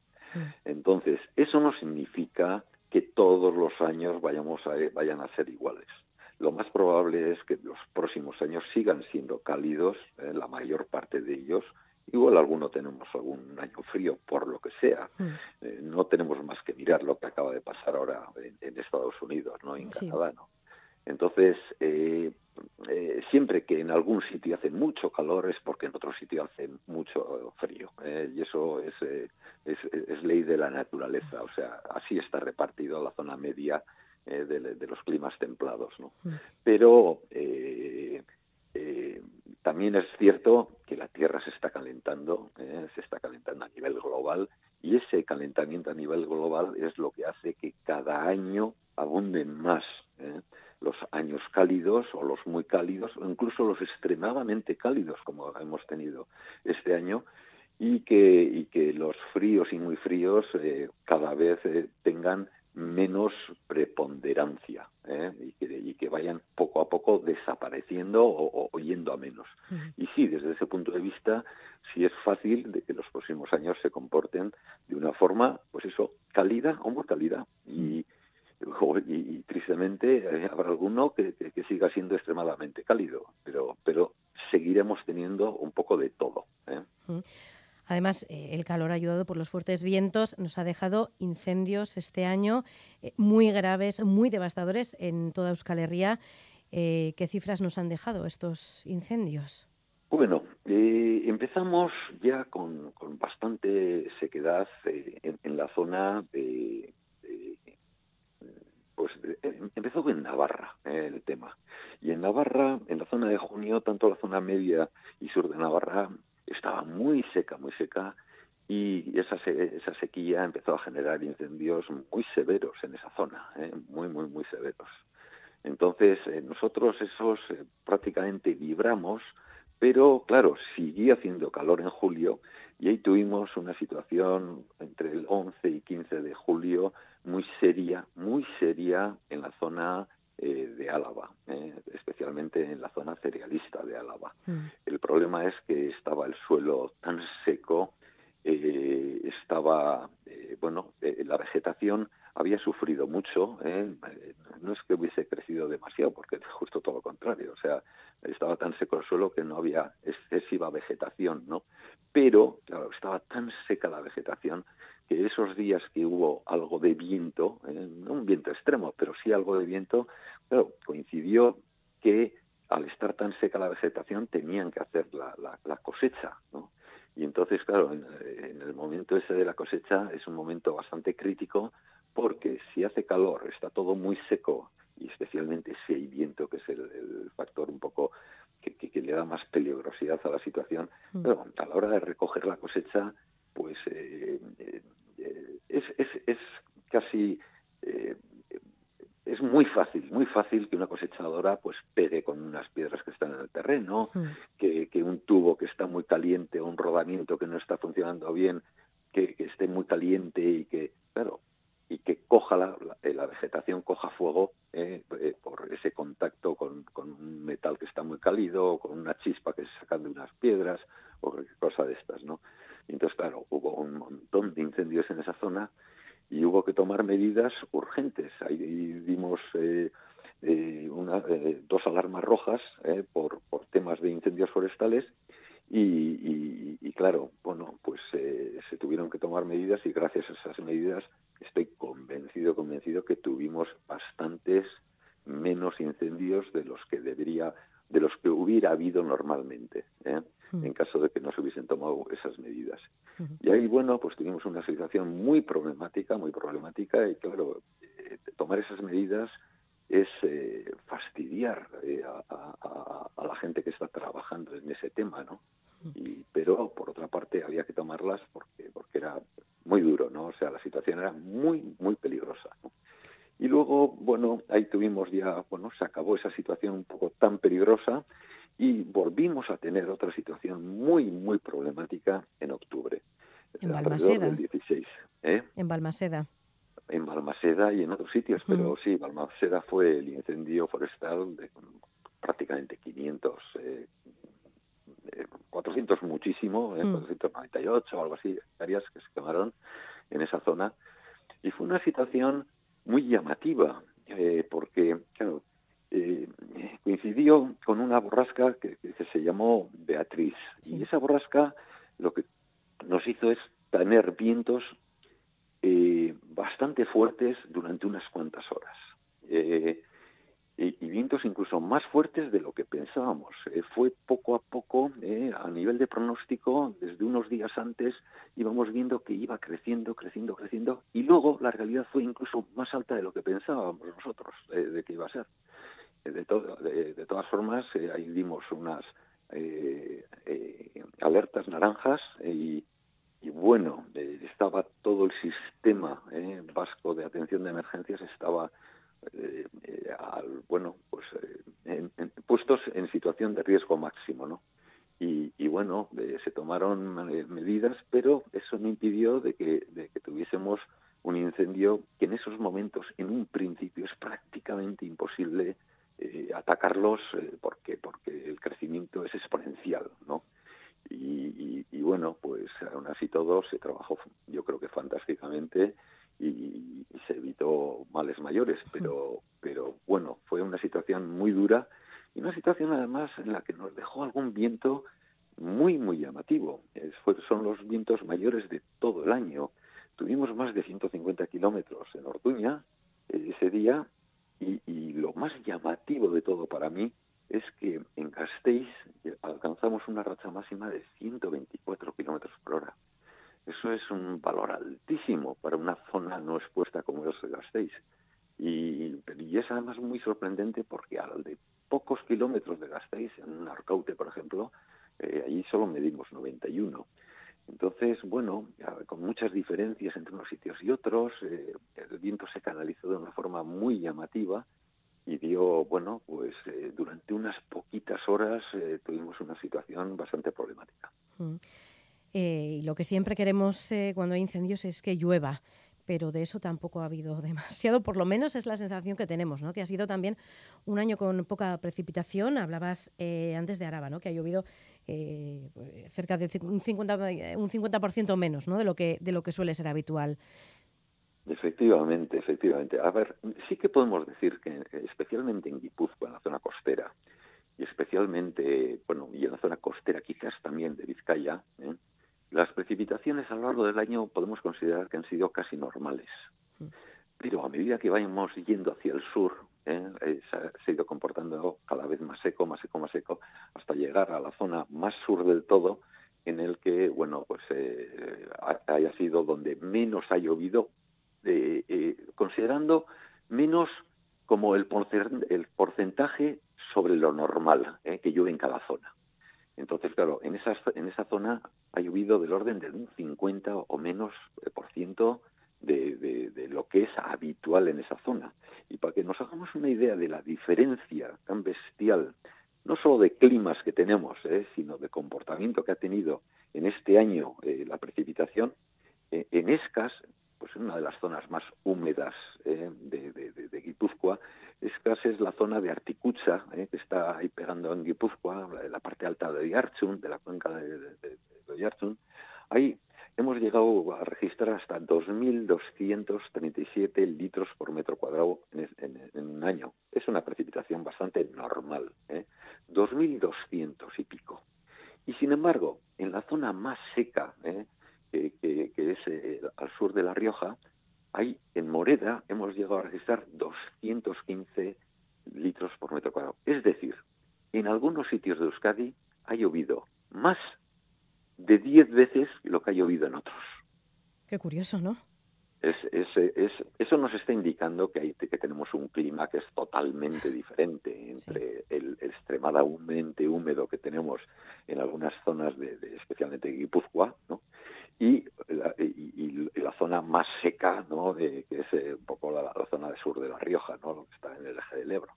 Entonces, eso no significa que todos los años vayamos a, vayan a ser iguales. Lo más probable es que los próximos años sigan siendo cálidos, ¿eh? la mayor parte de ellos, Igual alguno tenemos algún año frío, por lo que sea. Mm. Eh, no tenemos más que mirar lo que acaba de pasar ahora en, Estados Unidos, ¿no? En Canadá, ¿no? Entonces, eh, eh, siempre que en algún sitio hace mucho calor es porque en otro sitio hace mucho frío. y eso es, es, ley de la naturaleza. O sea, así está repartido la zona media de, los climas templados, ¿no? Mm. Pero también es cierto que la Tierra se está calentando, ¿eh? se está calentando a nivel global y ese calentamiento a nivel global es lo que hace que cada año abunden más los años cálidos o los muy cálidos o incluso los extremadamente cálidos como hemos tenido este año y que, y que los fríos y muy fríos eh, cada vez eh, tengan menos preponderancia ¿eh? y, que, y, que, vayan poco a poco desapareciendo o, o yendo a menos. Y sí, desde ese punto de vista, sí es fácil de que los próximos años se comporten de una forma, pues eso, cálida o muy cálida. Y, *laughs* y, tristemente eh, habrá alguno que, que, siga siendo extremadamente cálido, pero, pero seguiremos teniendo un poco de todo. ¿eh? Además, eh, el calor ayudado por los fuertes vientos nos ha dejado incendios este año muy graves, muy devastadores en toda Euskal Herria. ¿Qué cifras nos han dejado estos incendios? Bueno, empezamos ya con, con bastante sequedad en, en, la zona de, pues eh, empezó en Navarra eh, el tema. Y en Navarra, en la zona de junio, tanto la zona media y sur de Navarra estaba muy seca, muy seca, y esa, esa sequía empezó a generar incendios muy severos en esa zona, eh, muy, muy, muy severos. Entonces, nosotros esos prácticamente vibramos, pero claro, siguió haciendo calor en julio y ahí tuvimos una situación entre el 11 y 15 de julio muy seria, muy seria en la zona eh, de Álava, eh, especialmente en la zona cerealista de Álava. Mm. El problema es que estaba el suelo tan seco, eh, estaba, bueno, la vegetación había sufrido mucho, no es que hubiese crecido demasiado, porque justo todo lo contrario, o sea, estaba tan seco el suelo que no había excesiva vegetación, ¿no? Pero, claro, estaba tan seca la vegetación que esos días que hubo algo de viento, eh, no un viento extremo, pero sí algo de viento, claro, coincidió que al estar tan seca la vegetación tenían que hacer la, la, cosecha, ¿no? Y entonces, claro, en, el momento ese de la cosecha es un momento bastante crítico porque si hace calor, está todo muy seco y especialmente si hay viento, que es el, factor un poco que, que, le da más peligrosidad a la situación, mm. pero a la hora de recoger la cosecha, pues eh, eh, es, es, es, casi eh, es muy fácil, muy fácil que una cosechadora pues pegue con unas piedras que están en el terreno, que, que, un tubo que está muy caliente o un rodamiento que no está funcionando bien, que, que esté muy caliente y que, claro, y que coja la, la, vegetación, coja fuego por ese contacto con, con, un metal que está muy cálido, o con una chispa que se sacan de unas piedras, o cualquier cosa de estas, ¿no? entonces, claro, hubo un montón de incendios en esa zona y hubo que tomar medidas urgentes. Ahí dimos eh, eh, eh, dos alarmas rojas por, por temas de incendios forestales y, y, claro, bueno, pues se tuvieron que tomar medidas y gracias a esas medidas estoy convencido, convencido que tuvimos bastantes menos incendios de los que debería, de los que hubiera habido normalmente. ¿eh? en caso de que no se hubiesen tomado esas medidas. Y ahí, bueno, pues tuvimos una situación muy problemática, muy problemática, y claro, eh, tomar esas medidas es eh, fastidiar eh, a, la gente que está trabajando en ese tema, ¿no? Y, pero, por otra parte, había que tomarlas porque, porque era muy duro, ¿no? O sea, la situación era muy, muy peligrosa, Y luego, bueno, ahí tuvimos ya, bueno, se acabó esa situación un poco tan peligrosa y volvimos a tener otra situación muy, muy problemática en octubre. En Balmaseda. 16, ¿eh? En Balmaseda. En Balmaseda y en otros sitios, pero sí, Balmaseda fue el incendio forestal de prácticamente 500, eh, 400 muchísimo, eh, 498 o algo así, áreas que se quemaron en esa zona. Y fue una situación muy llamativa, eh, porque, claro, eh, coincidió con una borrasca que, se llamó Beatriz. Y esa borrasca lo que nos hizo es tener vientos eh, bastante fuertes durante unas cuantas horas. Eh, y, vientos incluso más fuertes de lo que pensábamos. fue poco a poco, a nivel de pronóstico, desde unos días antes íbamos viendo que iba creciendo, creciendo, creciendo, y luego la realidad fue incluso más alta de lo que pensábamos nosotros de que iba a ser. De, todas formas, eh, ahí dimos unas eh, eh, alertas naranjas y, bueno, estaba todo el sistema vasco de atención de emergencias estaba al, bueno, pues puestos en situación de riesgo máximo, ¿no? Y, bueno, se tomaron medidas, pero eso no impidió de que, de que tuviésemos un incendio que en esos momentos, en un principio, es prácticamente imposible eh, atacarlos eh, porque porque el crecimiento es exponencial, ¿no? Y, bueno, pues aún así todo se trabajó, yo creo que fantásticamente y, se evitó males mayores, pero pero bueno, fue una situación muy dura y una situación además en la que nos dejó algún viento muy muy llamativo. son los vientos mayores de todo el año. Tuvimos más de 150 kilómetros en Orduña eh, ese día y, lo más llamativo de todo para mí es que en Gasteiz alcanzamos una racha máxima de 124 kilómetros por hora. Eso es un valor altísimo para una zona no expuesta como es Gasteiz. Y, y es además muy sorprendente porque al de pocos kilómetros de Gasteiz, en Arcaute, por ejemplo, eh, allí solo medimos 91. Entonces, bueno, con muchas diferencias entre unos sitios y otros, eh, el viento se canalizó de una forma muy llamativa y dio, bueno, pues eh, durante unas poquitas horas eh, tuvimos una situación bastante problemática. Mm. y lo que siempre queremos cuando hay incendios es que llueva pero de eso tampoco ha habido *laughs* demasiado, por lo menos es la sensación que tenemos, ¿no? que ha sido también un año con poca precipitación. Hablabas eh, antes de Araba, ¿no? que ha llovido eh, pues, cerca de un 50%, un 50 menos ¿no? de, lo que, de lo que suele ser habitual. Efectivamente, efectivamente. A ver, sí que podemos decir que especialmente en Guipúzcoa, en la zona costera, y especialmente, bueno, y en la zona costera quizás también de Vizcaya, ¿eh? Las precipitaciones a lo largo del año podemos considerar que han sido casi normales, pero a medida que vayamos yendo hacia el sur, ¿eh? Eh, se, ha, ido comportando cada vez más seco, más seco, más seco, hasta llegar a la zona más sur del todo, en el que, bueno, pues eh, haya sido donde menos ha llovido, considerando menos como el, porcentaje sobre lo normal que llueve en cada zona. Entonces, claro, en esa, en esa zona ha llovido del orden de un 50 o menos eh, por ciento de, de, lo que es habitual en esa zona. Y para que nos hagamos una idea de la diferencia tan bestial, no solo de climas que tenemos, eh, sino de comportamiento que ha tenido en este año eh, la precipitación, en Escas, pues en una de las zonas más húmedas de, de, Guipúzcoa, Escas es la zona de Articucha, que está ahí pegando en Guipúzcoa, la parte alta de Yarchun, de la cuenca de, ahí hemos llegado a registrar hasta 2.237 litros por metro cuadrado en, un año. Es una precipitación bastante normal, ¿eh? 2.200 y pico. Y sin embargo, en la zona más seca, ¿eh? Que, es eh, al sur de La Rioja, ahí en Moreda hemos llegado a registrar 215 litros por metro cuadrado. Es decir, en algunos sitios de Euskadi ha llovido más de 10 veces lo que ha llovido en otros. Qué curioso, ¿no? Es, es, eso nos está indicando que, hay, que tenemos un clima que es totalmente diferente entre el extremadamente húmedo que tenemos en algunas zonas, de, especialmente Guipúzcoa, ¿no? y, la, y, la zona más seca, ¿no? De, que es eh, un poco la, zona de sur de La Rioja, ¿no? lo que está en el eje del Ebro.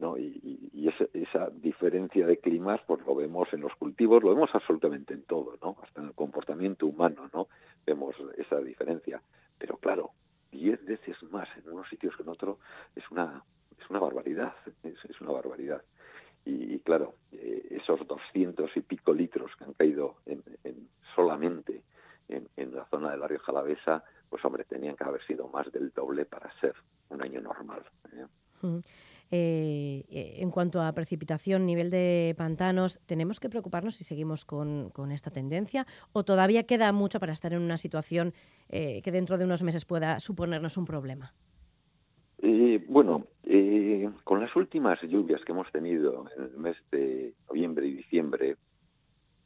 ¿no? Y, esa, esa, diferencia de climas, pues lo vemos en los cultivos, lo vemos absolutamente en todo, ¿no? Hasta en el comportamiento humano, ¿no? Vemos esa diferencia. Pero claro, diez veces más en unos sitios que en otros es una, es una barbaridad, es, una barbaridad. Y, claro, eh, esos doscientos y pico litros que han caído en, en solamente en, la zona de la Rioja Alavesa, pues hombre, tenían que haber sido más del doble para ser un año normal. ¿eh? Eh, eh, en cuanto a precipitación, nivel de pantanos, ¿tenemos que preocuparnos si seguimos con, esta tendencia o todavía queda mucho para estar en una situación eh, que dentro de unos meses pueda suponernos un problema? bueno, con las últimas lluvias que hemos tenido en el mes de noviembre y diciembre,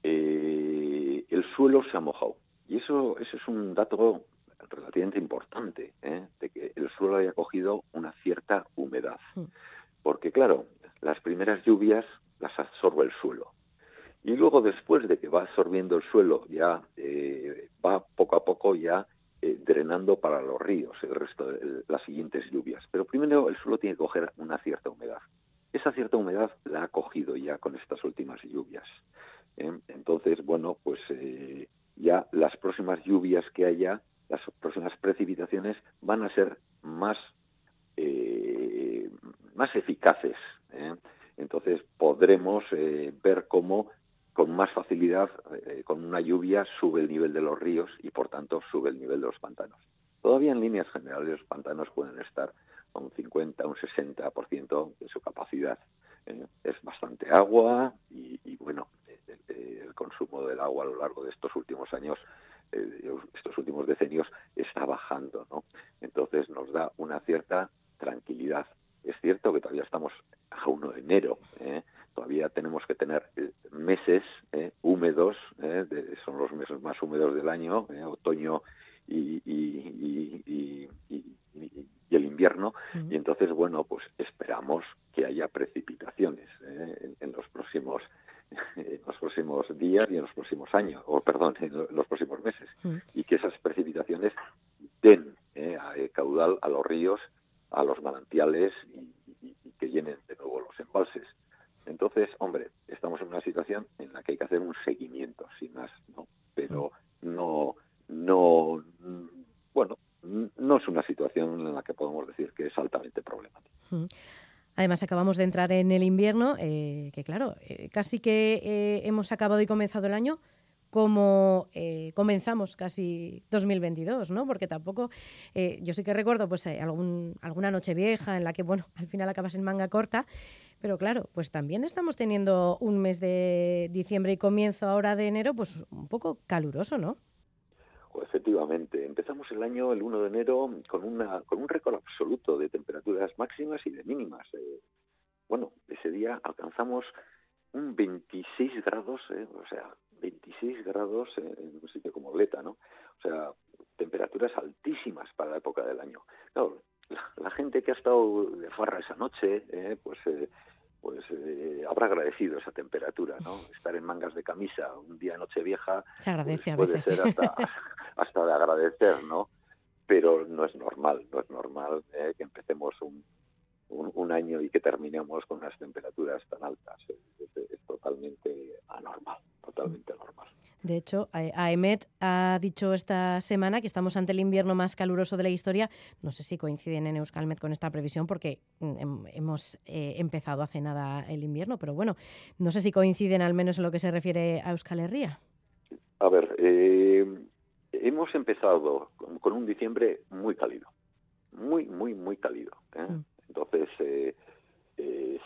el suelo se ha mojado. Y eso, eso es un dato relativamente importante, de que el suelo haya cogido una cierta humedad. Mm porque claro, las primeras lluvias las absorbe el suelo. Y luego después de que va absorbiendo el suelo, ya eh, va poco a poco ya eh, drenando para los ríos el resto de las siguientes lluvias. Pero primero el suelo tiene que coger una cierta humedad. Esa cierta humedad la ha cogido ya con estas últimas lluvias. ¿eh? Entonces, bueno, pues ya las próximas lluvias que haya, las próximas precipitaciones van a ser más, más eficaces. Entonces podremos ver cómo con más facilidad, eh, con una lluvia, sube el nivel de los ríos y, por tanto, sube el nivel de los pantanos. Todavía en líneas generales los pantanos pueden estar a un 50, un 60% de su capacidad. Eh, es bastante agua y, bueno, el, consumo del agua a lo largo de estos últimos años, eh, estos últimos decenios, está bajando, ¿no? Entonces nos da una cierta tranquilidad. Es cierto que todavía estamos a 1 de enero, ¿eh? todavía tenemos que tener eh, meses eh, húmedos, eh, son los meses más húmedos del año, otoño y, el invierno, y entonces, bueno, pues esperamos que haya precipitaciones en, los próximos *laughs* en los próximos días y en los próximos años, o perdón, en los próximos meses, y que esas precipitaciones den caudal a los ríos, a los manantiales y, que llenen de nuevo los embalses. Entonces, hombre, estamos en una situación en la que hay que hacer un seguimiento, sin más, ¿no? Pero no, no, bueno, no es una situación en la que podemos decir que es altamente problemática. Además, acabamos de entrar en el invierno, eh, que claro, eh, casi que eh, hemos acabado y comenzado el año como comenzamos casi 2022, ¿no? Porque tampoco, yo sí que recuerdo pues algún, alguna noche vieja en la que, bueno, *laughs* al final acabas en manga corta, pero claro, pues también estamos teniendo un mes de diciembre y comienzo ahora de enero, pues un poco caluroso, ¿no? efectivamente, empezamos el año el 1 de enero con, una, con un récord absoluto de temperaturas máximas y de mínimas. Eh. bueno, ese día alcanzamos un 26 grados, eh, o sea, 26 grados en un sitio como Leta, ¿no? O sea, temperaturas altísimas para la época del año. Claro, la, gente que ha estado de farra esa noche, eh, pues eh, pues eh, habrá agradecido esa temperatura, ¿no? *laughs* Estar en mangas de camisa un día noche vieja Se agradece pues, puede ser hasta, *laughs* *laughs* hasta de agradecer, ¿no? Pero no es normal, no es normal que empecemos un, un, año y que terminemos con unas temperaturas tan altas. es totalmente anormal, totalmente anormal. De hecho, AEMET ha dicho esta semana que estamos ante el invierno más caluroso de la historia. No sé si coinciden en Euskalmet con esta previsión porque mm, hemos eh, empezado hace nada el invierno, pero bueno, no sé si coinciden al menos en lo que se refiere a Euskal Herria. A ver, eh, hemos empezado con, un diciembre muy cálido, muy, muy, muy cálido. ¿eh? Mm. Entonces,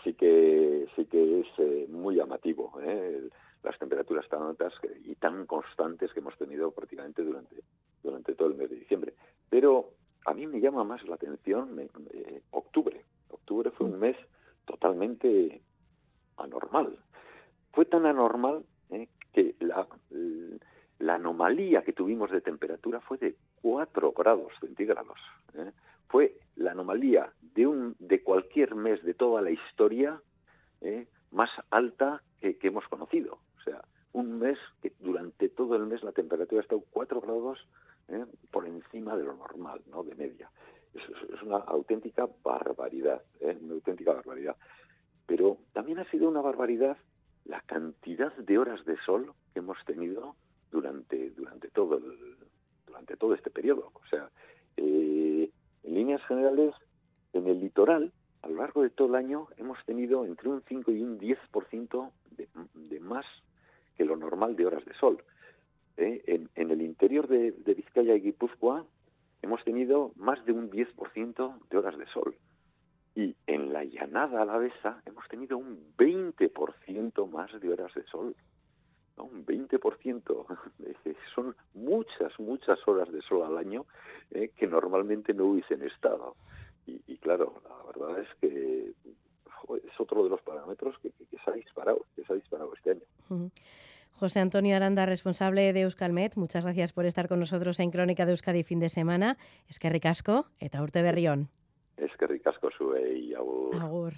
sí que sí que es muy llamativo. ¿eh? las temperaturas tan altas y tan constantes que hemos tenido prácticamente durante, durante todo el mes de diciembre. Pero a mí me llama más la atención eh, octubre. Octubre fue un mes totalmente anormal. Fue tan anormal eh, que la, anomalía que tuvimos de temperatura fue de 4 grados centígrados. Eh. Fue la anomalía de, un, de cualquier mes de toda la historia más alta que, hemos conocido. O sea, un mes que durante todo el mes la temperatura ha estado 4 grados ¿eh? por encima de lo normal, ¿no? De media. Es, una auténtica barbaridad, ¿eh? una auténtica barbaridad. Pero también ha sido una barbaridad la cantidad de horas de sol que hemos tenido durante durante todo el, durante todo este periodo. O sea, eh, en líneas generales, en el litoral, a lo largo de todo el año, hemos tenido entre un 5 y un 10% de, de más que lo normal de horas de sol. ¿eh? En, el interior de, Vizcaya y Guipúzcoa hemos tenido más de un 10% de horas de sol. Y en la llanada alavesa hemos tenido un 20% más de horas de sol. Un 20%. *laughs* Son muchas, muchas horas de sol al año ¿eh? que normalmente no hubiesen estado. Y, claro, la verdad es que es otro de los parámetros que, se ha disparado, que se ha disparado este año. José Antonio Aranda, responsable de Euskalmet, muchas gracias por estar con nosotros en Crónica de Euskadi fin de semana. Es que ricasco eta urte berrión. Es que ricasco sube y agur. Agur.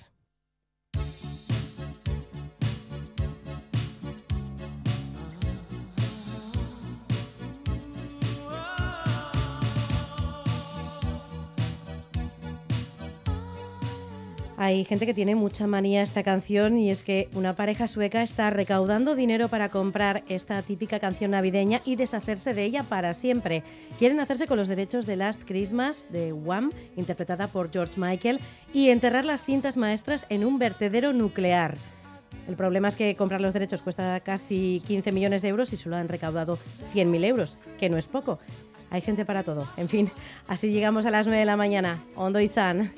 Hay gente que tiene mucha manía a esta canción y es que una pareja sueca está recaudando dinero para comprar esta típica canción navideña y deshacerse de ella para siempre. Quieren hacerse con los derechos de Last Christmas de Wham, interpretada por George Michael, y enterrar las cintas maestras en un vertedero nuclear. El problema es que comprar los derechos cuesta casi 15 millones de euros y solo han recaudado 100.000 euros, que no es poco. Hay gente para todo. En fin, así llegamos a las 9 de la mañana. Ondo y San.